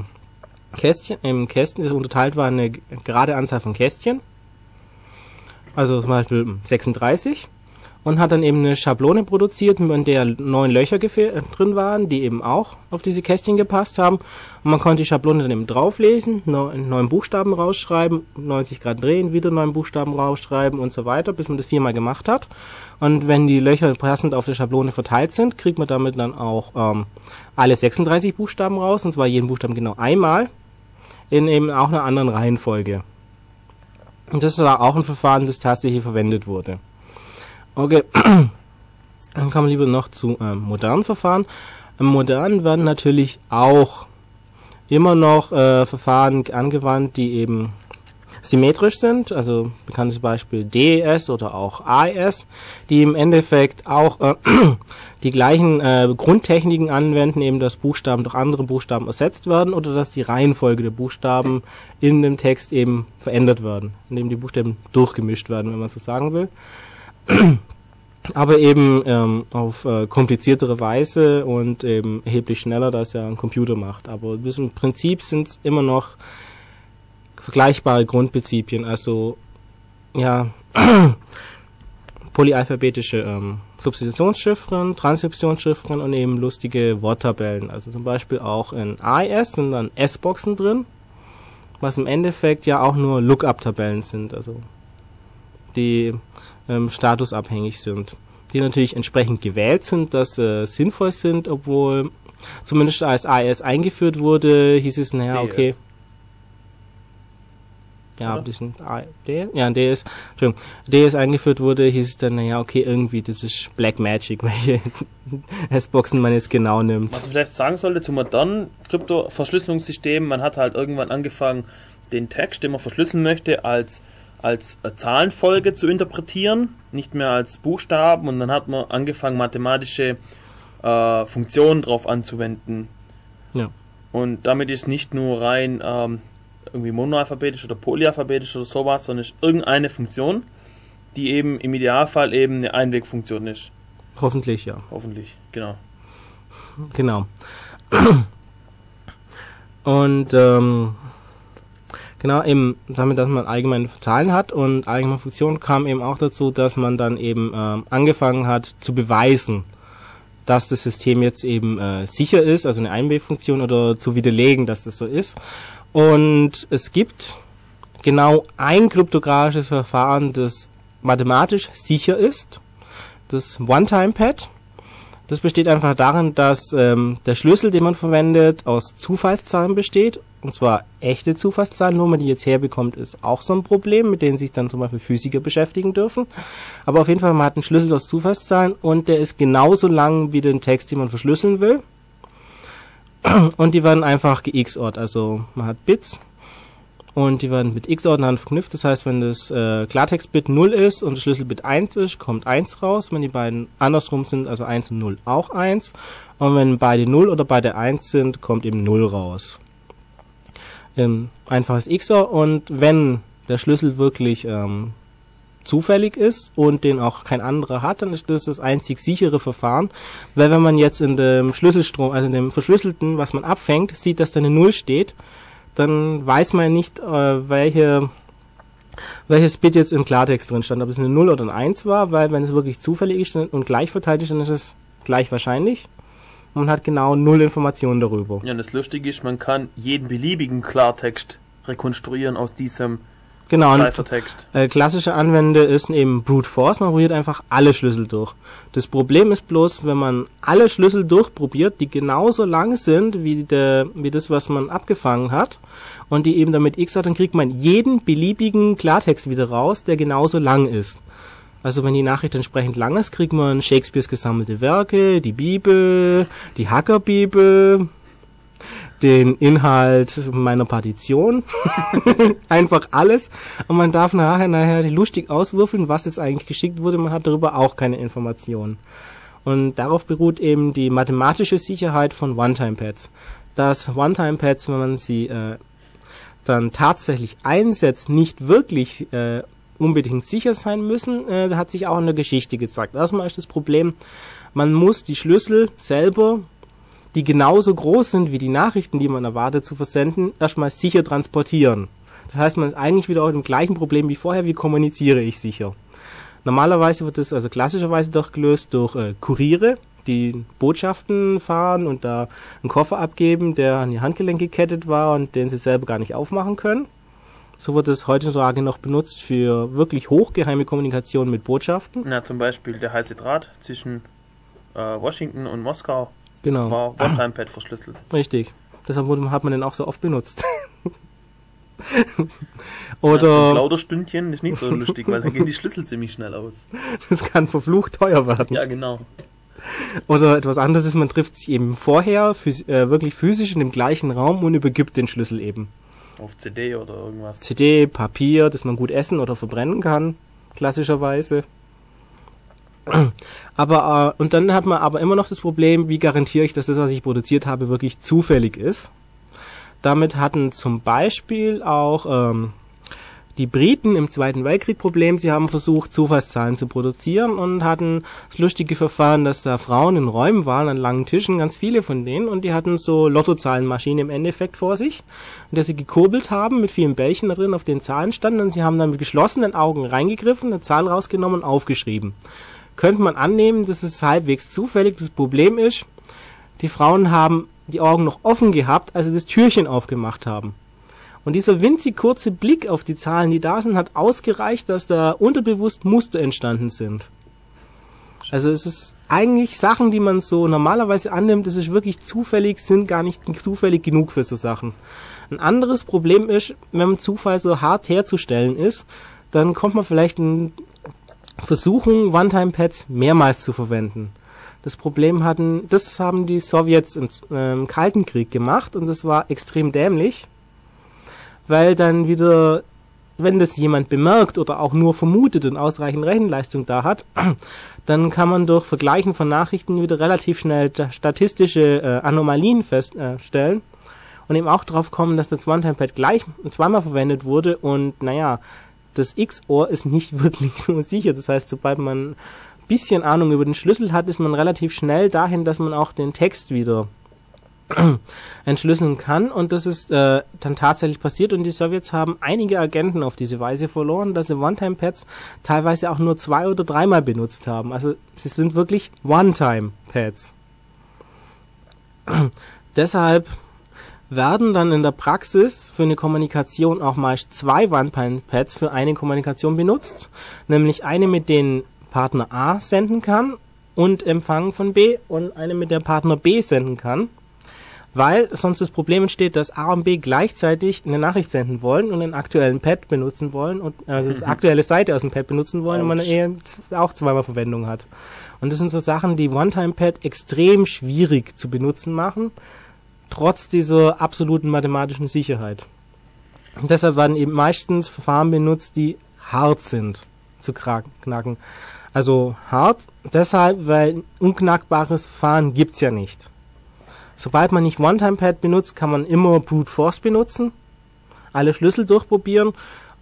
Kästchen, im Kästchen, das unterteilt war eine gerade Anzahl von Kästchen, also zum Beispiel 36, und hat dann eben eine Schablone produziert, in der neun Löcher äh, drin waren, die eben auch auf diese Kästchen gepasst haben. Und man konnte die Schablone dann eben drauflesen, neun Buchstaben rausschreiben, 90 Grad drehen, wieder neun Buchstaben rausschreiben und so weiter, bis man das viermal gemacht hat. Und wenn die Löcher passend auf der Schablone verteilt sind, kriegt man damit dann auch ähm, alle 36 Buchstaben raus, und zwar jeden Buchstaben genau einmal, in eben auch einer anderen Reihenfolge. Und das war auch ein Verfahren, das tatsächlich verwendet wurde. Okay, *clears throat* dann kommen wir lieber noch zu ähm, modernen Verfahren. Im modernen werden natürlich auch immer noch äh, Verfahren angewandt, die eben symmetrisch sind, also bekanntes Beispiel DES oder auch AES, die im Endeffekt auch äh, *clears throat* die gleichen äh, Grundtechniken anwenden, eben dass Buchstaben durch andere Buchstaben ersetzt werden oder dass die Reihenfolge der Buchstaben in dem Text eben verändert werden, indem die Buchstaben durchgemischt werden, wenn man so sagen will *clears throat* aber eben ähm, auf äh, kompliziertere Weise und eben erheblich schneller, da es ja ein Computer macht. Aber im Prinzip sind es immer noch vergleichbare Grundprinzipien, also ja *clears throat* polyalphabetische ähm, Substitutionschiffren, Transkriptionschiffren und eben lustige Worttabellen. Also zum Beispiel auch in AES sind dann S-Boxen drin, was im Endeffekt ja auch nur Lookup-Tabellen sind, also die ähm, statusabhängig sind, die natürlich entsprechend gewählt sind, dass äh, sinnvoll sind, obwohl zumindest als AES eingeführt wurde, hieß es, naja, DS. okay. Ja, Oder? das sind A- D, ja, DS, Entschuldigung, DS eingeführt wurde, hieß es dann, naja, okay, irgendwie, das ist Black Magic, *laughs* welche S-Boxen man jetzt genau nimmt. Was man vielleicht sagen sollte zu modernen Krypto-Verschlüsselungssystemen, man hat halt irgendwann angefangen, den Text, den man verschlüsseln möchte, als als äh, Zahlenfolge zu interpretieren, nicht mehr als Buchstaben und dann hat man angefangen mathematische äh, Funktionen drauf anzuwenden. Ja. Und damit ist nicht nur rein ähm, irgendwie monoalphabetisch oder polyalphabetisch oder sowas, sondern ist irgendeine Funktion, die eben im Idealfall eben eine Einwegfunktion ist. Hoffentlich, ja. Hoffentlich, genau. Genau. *clears throat* Und ähm, genau eben damit, dass man allgemeine Zahlen hat und allgemeine Funktionen kam eben auch dazu, dass man dann eben ähm, angefangen hat zu beweisen, dass das System jetzt eben äh, sicher ist, also eine Einwegfunktion oder zu widerlegen, dass das so ist. Und es gibt genau ein kryptografisches Verfahren, das mathematisch sicher ist, das One-Time-Pad. Das besteht einfach darin, dass ähm, der Schlüssel, den man verwendet, aus Zufallszahlen besteht. Und zwar echte Zufallszahlen. Nur man die jetzt herbekommt, ist auch so ein Problem, mit denen sich dann zum Beispiel Physiker beschäftigen dürfen. Aber auf jeden Fall, man hat einen Schlüssel aus Zufallszahlen und der ist genauso lang wie den Text, den man verschlüsseln will. *clears throat* Und die werden einfach gexort. Also man hat Bits und die werden mit x-Ordnern verknüpft. Das heißt, wenn das äh, Klartextbit 0 ist und das Schlüsselbit 1 ist, kommt 1 raus. Wenn die beiden andersrum sind, also 1 und 0, auch 1. Und wenn beide 0 oder beide 1 sind, kommt eben 0 raus. Ähm, einfaches XOR und wenn der Schlüssel wirklich ähm, zufällig ist und den auch kein anderer hat, dann ist das das einzig sichere Verfahren. Weil wenn man jetzt in dem Schlüsselstrom, also in dem verschlüsselten, was man abfängt, sieht, dass da eine Null steht, dann weiß man nicht, äh, welche welches Bit jetzt im Klartext drin stand, ob es eine 0 oder ein 1 war, weil wenn es wirklich zufällig ist und gleich verteilt ist, dann ist es gleich wahrscheinlich. Man hat genau null Informationen darüber. Ja, und das Lustige ist, man kann jeden beliebigen Klartext rekonstruieren aus diesem Genau, Ciphertext. äh, klassische Anwende ist eben Brute Force, man probiert einfach alle Schlüssel durch. Das Problem ist bloß, wenn man alle Schlüssel durchprobiert, die genauso lang sind wie, der, wie das, was man abgefangen hat, und die eben damit x hat, dann kriegt man jeden beliebigen Klartext wieder raus, der genauso lang ist. Also wenn die Nachricht entsprechend lang ist, kriegt man Shakespeares gesammelte Werke, die Bibel, die Hackerbibel, den Inhalt meiner Partition, *laughs* einfach alles. Und man darf nachher, nachher lustig auswürfeln, was es eigentlich geschickt wurde. Man hat darüber auch keine Informationen. Und darauf beruht eben die mathematische Sicherheit von One-Time-Pads. Dass One-Time-Pads, wenn man sie äh, dann tatsächlich einsetzt, nicht wirklich äh, unbedingt sicher sein müssen, äh, hat sich auch in der Geschichte gezeigt. Erstmal ist das Problem, man muss die Schlüssel selber die genauso groß sind wie die Nachrichten, die man erwartet zu versenden, erstmal sicher transportieren. Das heißt, man ist eigentlich wieder auf dem gleichen Problem wie vorher, wie kommuniziere ich sicher. Normalerweise wird das also klassischerweise doch gelöst durch äh, Kuriere, die Botschaften fahren und da einen Koffer abgeben, der an die Handgelenke gekettet war und den sie selber gar nicht aufmachen können. So wird es heutzutage noch benutzt für wirklich hochgeheime Kommunikation mit Botschaften. Na, zum Beispiel der heiße Draht zwischen äh, Washington und Moskau Genau. war One-Time-Pad verschlüsselt. Richtig. Deshalb hat man den auch so oft benutzt. *laughs* Ja, Oder Plauderstündchen ist nicht so lustig, weil da gehen die Schlüssel ziemlich schnell aus. *laughs* das kann verflucht teuer werden. Ja, genau. Oder etwas anderes ist, man trifft sich eben vorher äh, wirklich physisch in dem gleichen Raum und übergibt den Schlüssel eben. Auf CD oder irgendwas. CD, Papier, das man gut essen oder verbrennen kann, klassischerweise. *clears throat* Aber äh, und dann hat man aber immer noch das Problem, wie garantiere ich, dass das, was ich produziert habe, wirklich zufällig ist. Damit hatten zum Beispiel auch ähm, die Briten im Zweiten Weltkrieg Problem. Sie haben versucht, Zufallszahlen zu produzieren und hatten das lustige Verfahren, dass da Frauen in Räumen waren, an langen Tischen, ganz viele von denen, und die hatten so Lottozahlenmaschinen im Endeffekt vor sich, in der sie gekurbelt haben mit vielen Bällchen da drin, auf den Zahlen standen, und sie haben dann mit geschlossenen Augen reingegriffen, eine Zahl rausgenommen und aufgeschrieben. Könnte man annehmen, das ist halbwegs zufällig. Das Problem ist, die Frauen haben die Augen noch offen gehabt, als sie das Türchen aufgemacht haben. Und dieser winzig kurze Blick auf die Zahlen, die da sind, hat ausgereicht, dass da unterbewusst Muster entstanden sind. Also es ist eigentlich Sachen, die man so normalerweise annimmt, das ist wirklich zufällig, sind gar nicht zufällig genug für so Sachen. Ein anderes Problem ist, wenn man Zufall so hart herzustellen ist, dann kommt man vielleicht in Versuchen, One-Time-Pads mehrmals zu verwenden. Das Problem hatten, das haben die Sowjets im ähm, Kalten Krieg gemacht und das war extrem dämlich, weil dann wieder wenn das jemand bemerkt oder auch nur vermutet und ausreichend Rechenleistung da hat, *clears throat* dann kann man durch Vergleichen von Nachrichten wieder relativ schnell statistische äh, Anomalien feststellen und eben auch darauf kommen, dass das One-Time-Pad gleich zweimal verwendet wurde und naja, das X-Ohr ist nicht *laughs* wirklich so sicher. Das heißt, sobald man ein bisschen Ahnung über den Schlüssel hat, ist man relativ schnell dahin, dass man auch den Text wieder *clears throat* entschlüsseln kann und das ist äh, dann tatsächlich passiert und die Sowjets haben einige Agenten auf diese Weise verloren, dass sie One-Time-Pads teilweise auch nur zwei oder dreimal benutzt haben. Also sie sind wirklich One-Time-Pads. *clears throat* Deshalb werden dann in der Praxis für eine Kommunikation auch meist zwei One-Time-Pads für eine Kommunikation benutzt, nämlich eine mit den Partner A senden kann und empfangen von B und eine mit der Partner B senden kann weil sonst das Problem entsteht, dass A und B gleichzeitig eine Nachricht senden wollen und einen aktuellen Pad benutzen wollen und also das aktuelle Seite aus dem Pad benutzen wollen Ouch. und man eher auch zweimal Verwendung hat. Und das sind so Sachen, die One-Time-Pad extrem schwierig zu benutzen machen, trotz dieser absoluten mathematischen Sicherheit. Und deshalb werden eben meistens Verfahren benutzt, die hart sind zu knacken. Also hart deshalb, weil unknackbares Verfahren gibt's ja nicht. Sobald man nicht One-Time-Pad benutzt, kann man immer Brute Force benutzen, alle Schlüssel durchprobieren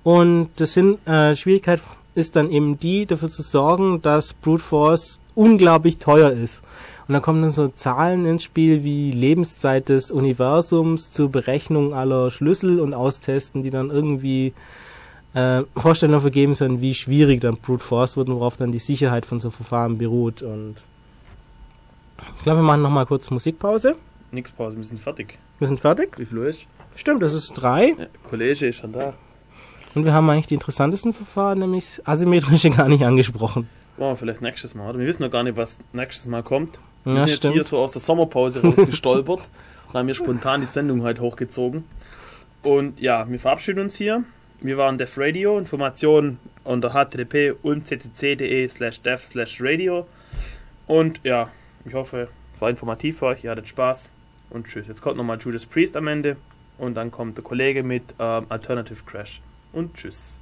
und das sind, äh, Schwierigkeit ist dann eben die, dafür zu sorgen, dass Brute Force unglaublich teuer ist. Und dann kommen dann so Zahlen ins Spiel wie Lebenszeit des Universums zur Berechnung aller Schlüssel und Austesten, die dann irgendwie äh, Vorstellungen vergeben sind, wie schwierig dann Brute Force wird und worauf dann die Sicherheit von so Verfahren beruht. Und ich glaube, wir machen nochmal kurz Musikpause. Nix Pause, wir sind fertig. Wir sind fertig? Wie viel Uhr ist? Stimmt, das ist drei. Ja, Kollege ist schon da. Und wir haben eigentlich die interessantesten Verfahren, nämlich asymmetrische, gar nicht angesprochen. Machen wir vielleicht nächstes Mal, oder? Wir wissen noch gar nicht, was nächstes Mal kommt. Wir Ja, sind jetzt stimmt. hier so aus der Sommerpause rausgestolpert *laughs* und haben hier spontan die Sendung halt hochgezogen. Und ja, wir verabschieden uns hier. Wir waren Def Radio. Informationen unter http ulmctc.de slash def slash radio. Und ja, ich hoffe, es war informativ für euch, ihr hattet Spaß. Und tschüss. Jetzt kommt nochmal Judas Priest am Ende. Und dann kommt der Kollege mit ähm, Alternative Crash. Und tschüss.